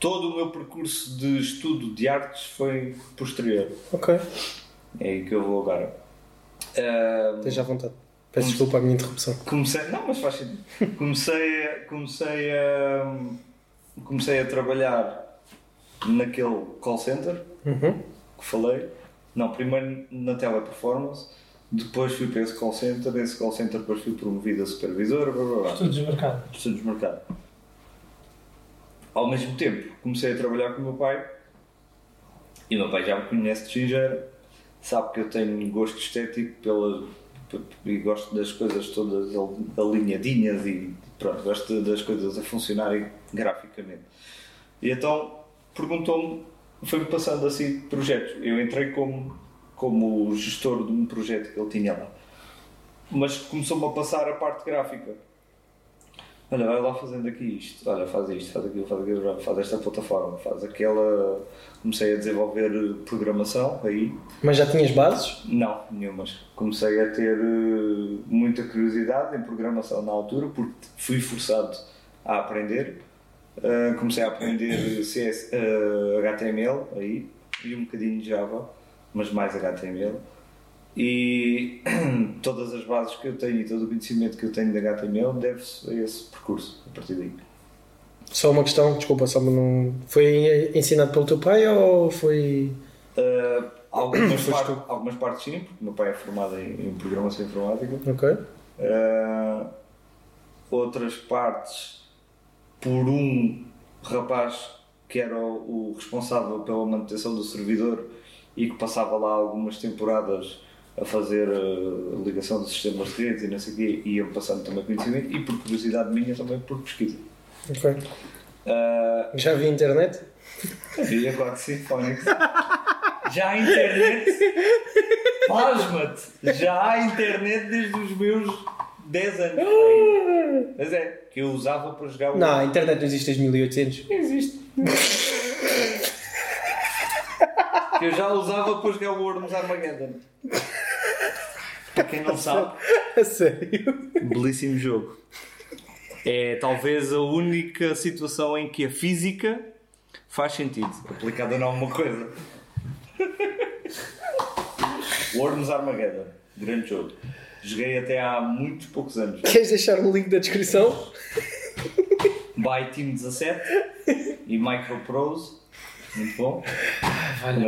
Todo o meu percurso de estudo de artes foi posterior. Ok, É aí que eu vou agora. Ah, esteja à vontade. Peço desculpa a minha interrupção. comecei, não, mas faz sentido. Comecei, a- comecei a comecei a trabalhar naquele call center Uhum. que falei. Não, primeiro na teleperformance, depois fui para esse call center, desse call center depois fui promovido a supervisor, blá blá blá. Desmarcado. Estudos de mercado. Ao mesmo tempo, comecei a trabalhar com o meu pai e o meu pai já me conhece de gingeira, sabe que eu tenho gosto estético pela, e gosto das coisas todas al- alinhadinhas e pronto, gosto das coisas a funcionarem graficamente. E então perguntou-me, foi-me passando assim projetos. Eu entrei como, como gestor de um projeto que ele tinha lá. Mas começou-me a passar a parte gráfica. Olha, vai lá fazendo aqui isto, olha, faz isto, faz aquilo, faz aquilo, faz esta plataforma, faz aquela. Comecei a desenvolver programação aí. Mas já tinhas bases? Não, nenhumas. Comecei a ter eh, muita curiosidade em programação na altura, porque fui forçado a aprender. Eh, comecei a aprender CS, eh, HTML aí, e um bocadinho de Java, mas mais HTML. E todas as bases que eu tenho e todo o conhecimento que eu tenho de HTML deve-se a esse percurso, a partir daí. Só uma questão, desculpa, só não. Foi ensinado pelo teu pai ou foi. Uh, algumas, par- algumas partes sim, porque meu pai é formado em, em programação informática. Ok. Uh, outras partes por um rapaz que era o, o responsável pela manutenção do servidor e que passava lá algumas temporadas a fazer uh, ligação de sistemas de redes e não sei o quê, e iam passando também conhecimento e por curiosidade minha também por pesquisa. Ok. Uh, Já vi internet? Havia, claro que sim, Phonics. Já há internet. Pasma-te! Já há internet desde os meus 10 anos. Mas é, que eu usava para jogar o. Não, a internet não existe desde 1800. existe. que eu já usava para jogar o Worms Armageddon. Para quem não sabe, A sério? belíssimo jogo. É talvez a única situação em que a física faz sentido, aplicada em alguma coisa. Worms Armageddon, grande jogo. Joguei até há muitos poucos anos. Queres deixar o link da descrição? By Team 17 e Micro Pros. Muito bom. Vai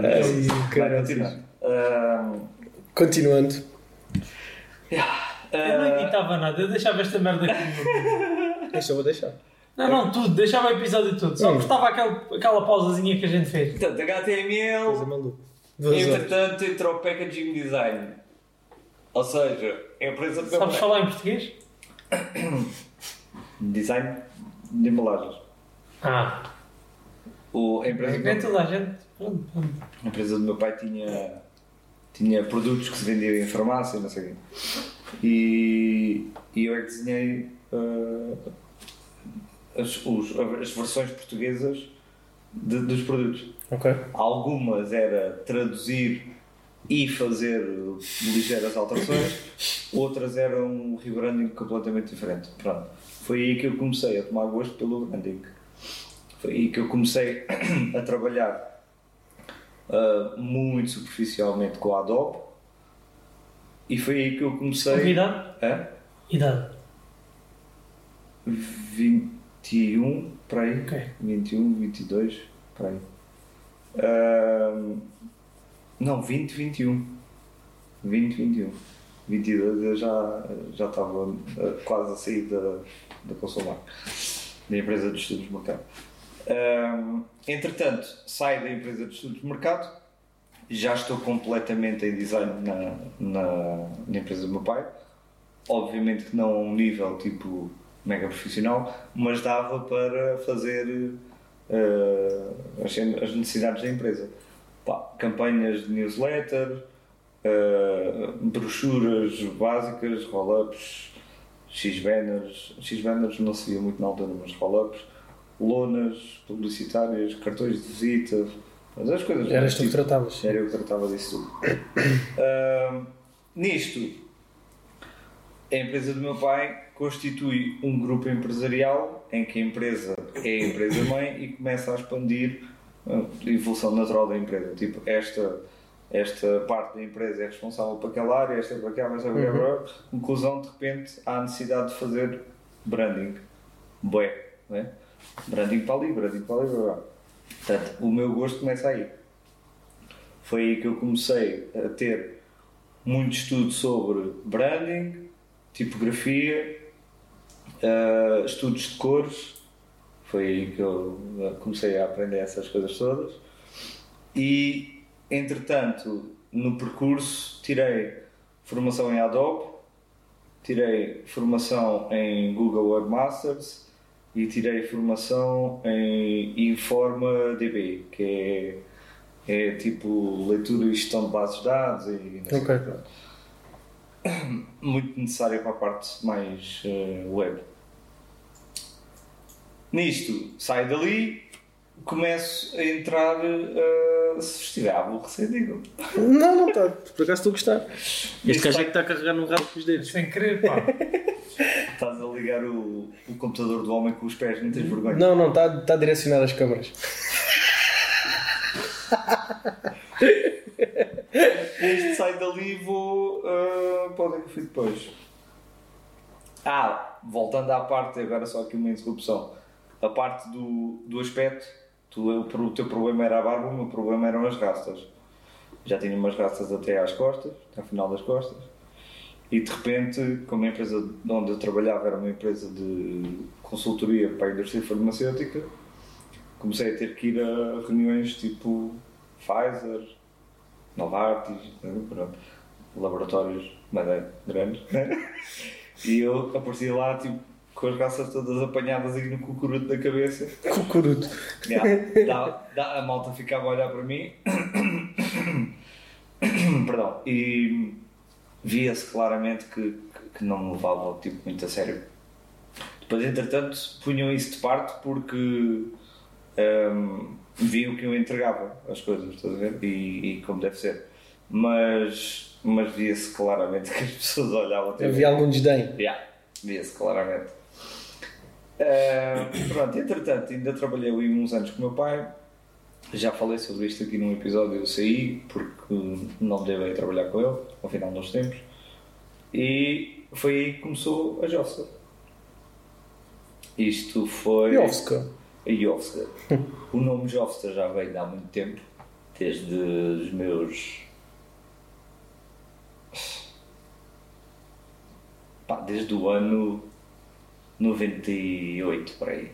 caralho. continuar. Ahm, Continuando. Eu não ah, editava nada, eu deixava esta merda aqui. Isto eu vou deixar. Não, não, tudo, deixava o episódio tudo. Só cortava aquela, aquela pausazinha que a gente fez. portanto, Coisa HTML, maluca. Duas horas. entretanto, entrou o Packaging Design. Ou seja, a empresa pegou Sabes falar em português? Design de embalagens. Ah, O, a, empresa, nem toda a gente. A empresa do meu pai tinha, tinha produtos que se vendiam em farmácia e não sei o quê. E, e eu é que desenhei uh, as, os- as versões portuguesas de- dos produtos. Ok. Algumas era traduzir e fazer ligeiras alterações, outras eram um rebranding completamente diferente. Pronto. Foi aí que eu comecei a tomar gosto pelo branding. Foi aí que eu comecei a trabalhar ah, muito superficialmente com a Adobe e foi aí que eu comecei. Idade? Hã? Idade. 21 para aí. Ok. 21, 22, para aí. Ahm, não, 20, 21. 20, 21. 22 eu já, já estava ah, quase a sair da, da Consolar, da empresa de estudos de Ahm, entretanto, saio da empresa de estudos de mercado, já estou completamente em design na, na, na empresa do meu pai. Obviamente que não a um nível tipo mega profissional, mas dava para fazer eh, as, as necessidades da empresa. Pá, campanhas de newsletter, eh, brochuras básicas, roll-ups, X-banners. X-banners não se via muito na altura, mas roll-ups, lonas publicitárias, cartões de visita, mas as coisas. Eras tu que tratavas. era eu que tratava disso tudo. Ahm, nisto, a empresa do meu pai constitui um grupo empresarial em que a empresa é a empresa-mãe e começa a expandir a evolução natural da empresa. Tipo, esta, esta parte da empresa é responsável para aquela área, esta é para aquela, esta é para aquela. Conclusão, de repente, há a necessidade de fazer branding. Bué, né? Branding para ali, branding para ali, blá, blá. Portanto, o meu gosto começa aí foi aí que eu comecei a ter muito estudo sobre branding, tipografia, eh, estudos de cores. Foi aí que eu eh, comecei a aprender essas coisas todas. E, entretanto, no percurso, tirei formação em Adobe, tirei formação em Google Webmasters e tirei formação em Informa DB, que é é tipo leitura e gestão de bases de dados e não sei Ok. o quê, pronto. muito necessário para a parte mais eh, web. Nisto, saio dali, começo a entrar eh, se estiver a aborrecer, digo. Não, não está. Por acaso estou a gostar. Este gajo é que está a carregar no rabo com os dedos. Sem querer, pá. Estás a ligar o, o computador do homem com os pés, não tens vergonha. Não, não, está, está direcionado às câmaras. Este sai dali e vou. Uh, para onde é que eu fui depois? Ah, voltando à parte, agora só aqui uma interrupção. A parte do, do aspecto, tu, o, o teu problema era a barba, o meu problema eram as rastas. Já tinha umas rastas até às costas, até ao final das costas. E de repente, como a empresa onde eu trabalhava era uma empresa de consultoria para a indústria farmacêutica, comecei a ter que ir a reuniões tipo Pfizer, Novartis, né, pronto, laboratórios madeira grandes, né? e eu aparecia lá tipo, com as raças todas apanhadas aí no cucuruto da cabeça. Cucuruto. Yeah, a malta ficava a olhar para mim Perdão, e via-se claramente que, que- não me levavam tipo, muito a sério. Depois, entretanto, punham isso de parte porque hum, viam que eu entregava as coisas, estás a ver? E, e como deve ser. Mas, mas via-se claramente que as pessoas olhavam tipo, Havia algum desdém. Yeah, via-se claramente. Ah, pronto, entretanto, ainda trabalhei ali uns anos com o meu pai. Já falei sobre isto aqui num episódio. Eu saí porque não devei trabalhar com ele ao final dos tempos. E foi aí que começou a Jofska. Isto foi. Jofska. A Jofska. o nome Jofska já veio de há muito tempo, desde os meus. Pá, desde o ano 98 por aí.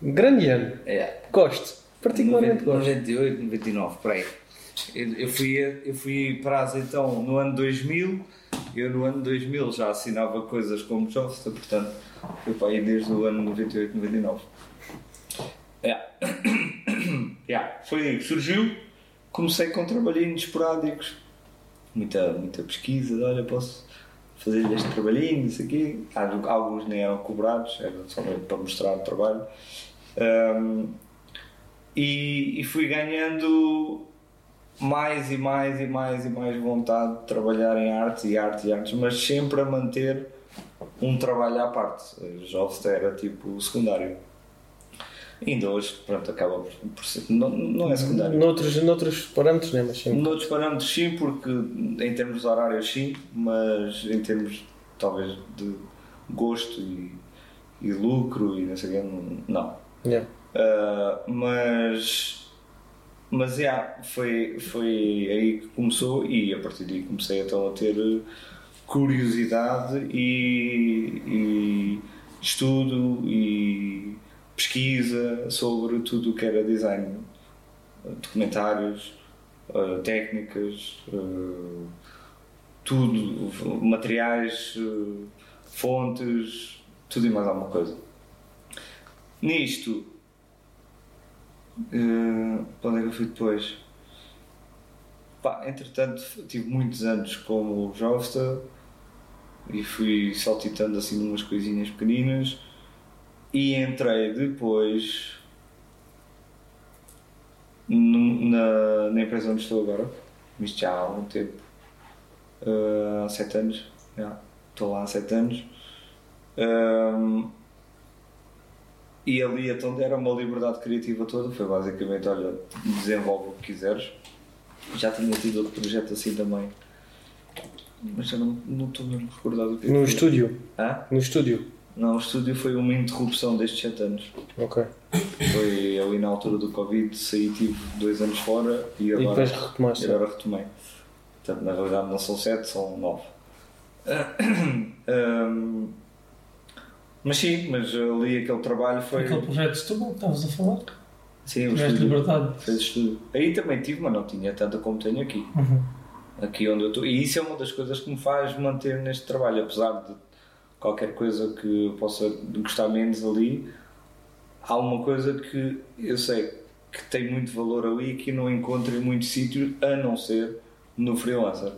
Grande ano. É, Gosto. Particularmente gosto. 98, 99 por aí. Eu, eu fui, eu fui para as então no ano 2000. Eu no ano 2000 já assinava coisas como Jofsta, portanto, foi para aí desde o ano 98, 99. É. Yeah, foi aí que surgiu. Comecei com trabalhinhos esporádicos, muita, muita pesquisa. Olha, posso fazer este trabalhinho, isso aqui. Alguns nem eram cobrados, era só para mostrar o trabalho. Um, e, e fui ganhando mais e mais e mais e mais vontade de trabalhar em artes e artes e artes, mas sempre a manter um trabalho à parte. Jovem era tipo secundário. Ainda hoje, pronto, acaba por, por ser. Não, não é secundário. Noutros, noutros parâmetros, né? Mas sim. Noutros parâmetros, sim, porque em termos de horários, sim, mas em termos talvez de gosto e, e lucro e não sei o quê, não. Yeah. Uh, mas mas yeah, foi, foi aí que começou e a partir daí comecei então a ter curiosidade e, e estudo e pesquisa sobre tudo o que era design, documentários, uh, técnicas, uh, tudo, materiais, fontes, tudo e mais alguma coisa. Nisto, uh, onde é que eu fui depois? Pá, entretanto, tive muitos anos como Jovsta e fui saltitando assim numas coisinhas pequeninas e entrei depois na, na empresa onde estou agora, isto já há algum tempo, uh, há sete anos, já, estou lá há sete anos. Um, e ali então era uma liberdade criativa toda, foi basicamente, olha, desenvolve o que quiseres. Já tinha tido outro projeto assim também, mas já não, não estou mesmo recordado o que é No estúdio? Hã? No estúdio? Não, o estúdio foi uma interrupção destes 7 anos. Ok. Foi ali na altura do Covid, saí, tive dois anos fora e E agora, depois retomaste. e agora retomei. Portanto, na realidade não são 7, são 9. mas sim, mas ali aquele trabalho foi. Aquele projeto de Setúbal que estavas a falar. Sim, o liberdade. Fez estúdio. Aí também tive, mas não tinha tanta como tenho aqui. Uhum. aqui onde eu estou. E isso é uma das coisas que me faz manter neste trabalho, apesar de qualquer coisa que eu possa gostar menos ali, há uma coisa que eu sei que tem muito valor ali e que não encontro em muitos sítios, a não ser no freelancer,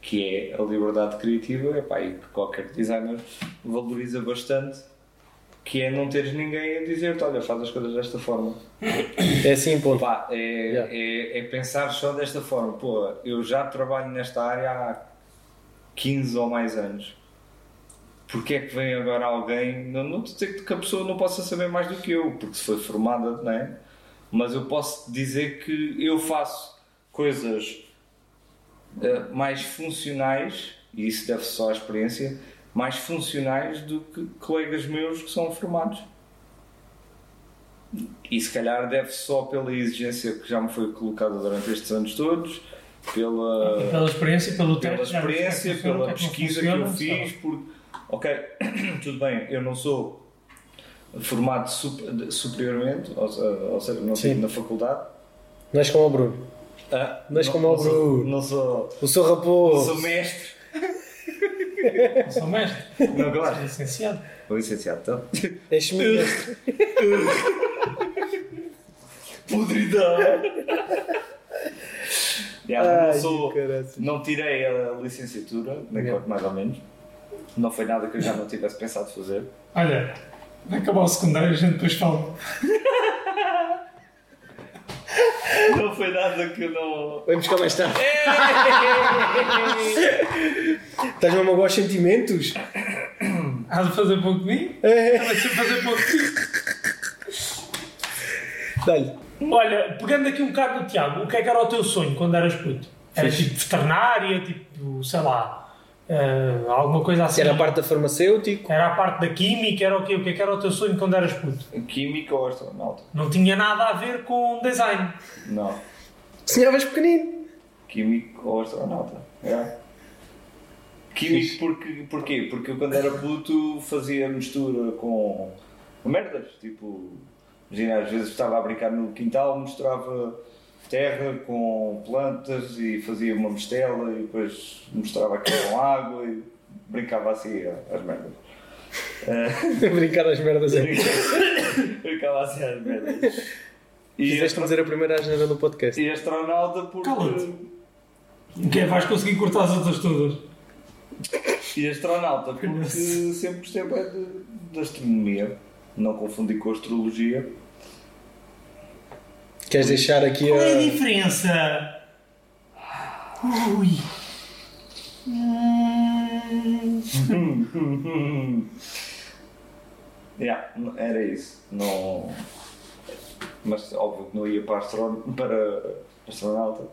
que é a liberdade criativa epá, e que qualquer designer valoriza bastante, que é não teres ninguém a dizer-te, olha, faz as coisas desta forma. É assim, ponto. Pá, é, Yeah. é, é pensar só desta forma. Pô, eu já trabalho nesta área há 15 ou mais anos. Porquê é que vem agora alguém? Não, não dizer que a pessoa não possa saber mais do que eu, porque se foi formada, não é? Mas eu posso dizer que eu faço coisas eh, mais funcionais, e isso deve só à experiência, mais funcionais do que colegas meus que são formados. E se calhar deve só pela exigência que já me foi colocada durante estes anos todos, pela, Pela experiência, pelo pela teste, é experiência, funciona, pela é que pesquisa que eu fiz, por ok, tudo bem, eu não sou formado sup- superiormente, ou, ou seja, não estive na faculdade. Não és como o Bruno. Ah, não- como o não sou- Bruno. Não sou, O seu raposo. sou mestre. Não sou mestre, Não gosto. licenciado. O licenciado, então. És mestre. Podridão! Yeah, Ai, não, sou, não tirei a licenciatura, nem Yeah. quanto mais ou menos. Não foi nada que eu já não tivesse pensado fazer. Olha, vai acabar o secundário e a gente depois fala. Não foi nada que eu não. Vamos buscar mais tarde. Estás mesmo a gostar de sentimentos? Hás de fazer pouco de mim? É. Fazer pouco de ti. Dá-lhe. Olha, pegando aqui um bocado do Tiago, o que é que era o teu sonho quando eras puto? Era Fixe. tipo veterinária, tipo, sei lá, eh, alguma coisa assim? Era a parte da farmacêutico. Era a parte da química, era o quê? O que é que era o teu sonho quando eras puto? Química ou astronauta? Não tinha nada a ver com design. Não. Sonhavas pequenino. Químico ou astronauta? É. Químico porque, porquê? Porque eu quando era puto fazia mistura com merdas, tipo, imagina, às vezes estava a brincar no quintal, misturava terra com plantas e fazia uma mistela e depois misturava aquilo com água e brincava assim as merdas. Brincar às merdas aí. brincava assim as merdas. E Fizeste-me dizer a primeira asneira no podcast. E astronauta porque. Cala-te. O que é? Vais conseguir cortar as outras todas? E astronauta, porque sempre gostei bem de, de astronomia. Não confundir com astrologia. Queres deixar aqui Qual é a a. diferença? Ui. Yeah, era isso. Não... Mas óbvio que não ia para, astron... para astronauta.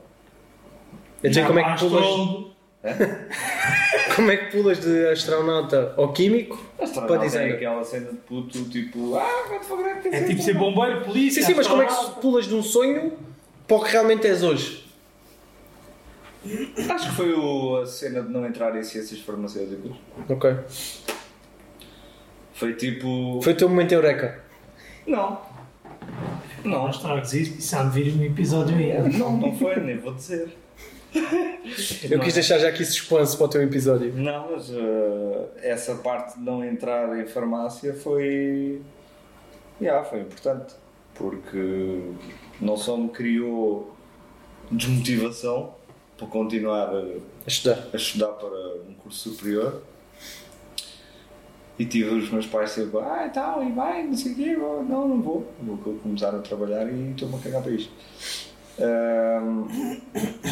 Quer dizer, como é, que pulas. como é que pulas de astronauta ao químico para Astronauta é aquela cena de puto, tipo, ah, vai-te fazer que É tipo ser bombeiro, polícia. Sim, sim, mas como é que pulas de um sonho para o que realmente és hoje? Acho que foi o- a cena de não entrar em ciências farmacêuticas. Ok. Foi tipo. Foi o teu momento eureka. Não. Não. Estragues isso, isso há de vir um episódio aí. Não, não foi, nem vou dizer. Eu quis deixar já aqui suspense para o teu episódio. Não, mas eh, essa parte de não entrar em farmácia foi. Yeah, foi importante. Porque não só me criou desmotivação para continuar a, A estudar. a estudar para um curso superior. E tive os meus pais sempre, ah, tal, e vai, não sei o quê, vou." não, não vou. Vou começar a trabalhar e estou-me a cagar para isto.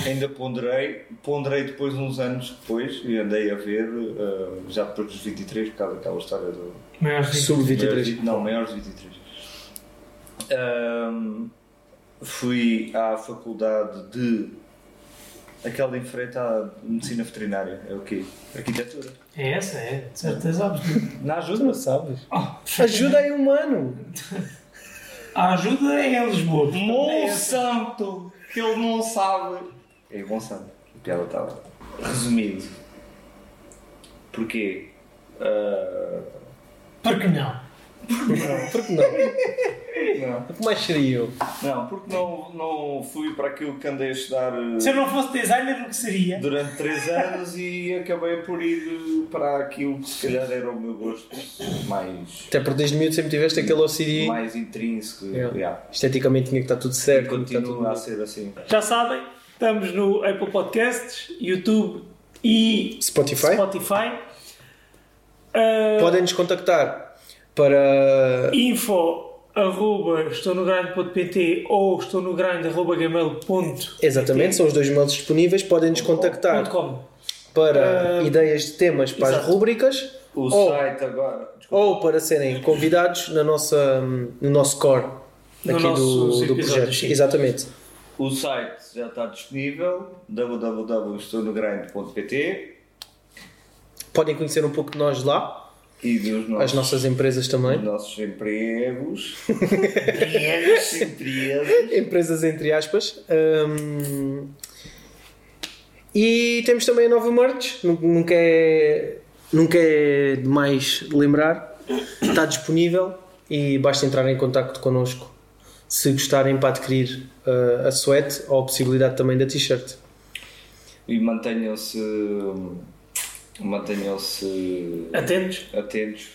Ainda ponderei, ponderei depois, uns anos depois, e andei a ver, ah, já depois dos 23, por causa daquela história do. Maiores de- Sub-23. Maiores de- Não, maiores de 23. Ahm, fui à faculdade de. aquela em frente à medicina veterinária. É o quê? Arquitetura. É essa, é, de certeza absoluta. Na Tu ajuda? não sabes. Ah, Ajuda aí um mano. A ajuda é em Lisboa. é. Monsanto! Que ele não sabe. É Monsanto. A piada estava. Resumindo. Porquê? Ah, Por que não? Porque não? não. O que mais seria eu? Não, porque não, não fui para aquilo que andei a estudar. eh, Se eu não fosse designer, o que seria? durante 3 anos e acabei por ir para aquilo que se calhar era o meu gosto mais, Até porque desde miúdo sempre tiveste aquele OCD. mais intrínseco. Yeah. Yeah. Esteticamente tinha que estar tudo E certo. tinha que estar continua a tudo... ser assim. Já sabem, estamos no Apple Podcasts, YouTube e Spotify. Spotify. Uh, Podem-nos contactar para. info arroba estou no grind.pt ou estou no grind arroba gmail.com Exatamente, são os dois mails disponíveis. Podem-nos contactar para Ah, ideias de temas para as exato. rúbricas O ou, site agora. desculpa. ou para serem convidados na nossa, no nosso core No aqui do, do projeto. sim. Exatamente. O site já está disponível www.estonogrande.pt Podem conhecer um pouco de nós lá, e dos nossos, as nossas empresas também. dos nossos empregos. empregos. Empresas entre aspas. Hum, e temos também a nova merch, nu- nunca é, nunca é demais lembrar. Está disponível e basta entrar em contato connosco se gostarem para adquirir uh, a sweat ou a possibilidade também da t-shirt. E mantenham-se. Mantenham-se Atentos. atentos,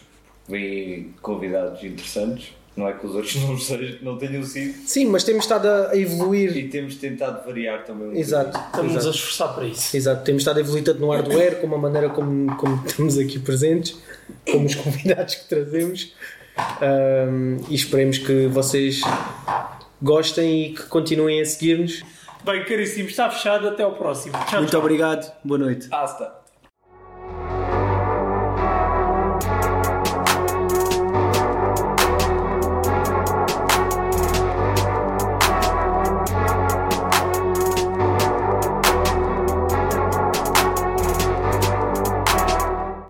vêm convidados interessantes. Não é que os outros não, sejam, não tenham sido. Sim, mas temos estado a evoluir. E temos tentado variar também um Exato. Estamos a exato. esforçar para isso. Exato, temos estado a evoluir tanto no hardware como a maneira como, como estamos aqui presentes, como os convidados que trazemos. Ahm, e esperemos que vocês gostem e que continuem a seguir-nos. Bem, caríssimo, está fechado. Até ao próximo. Tchau, Muito tchau. obrigado, boa noite. Hasta.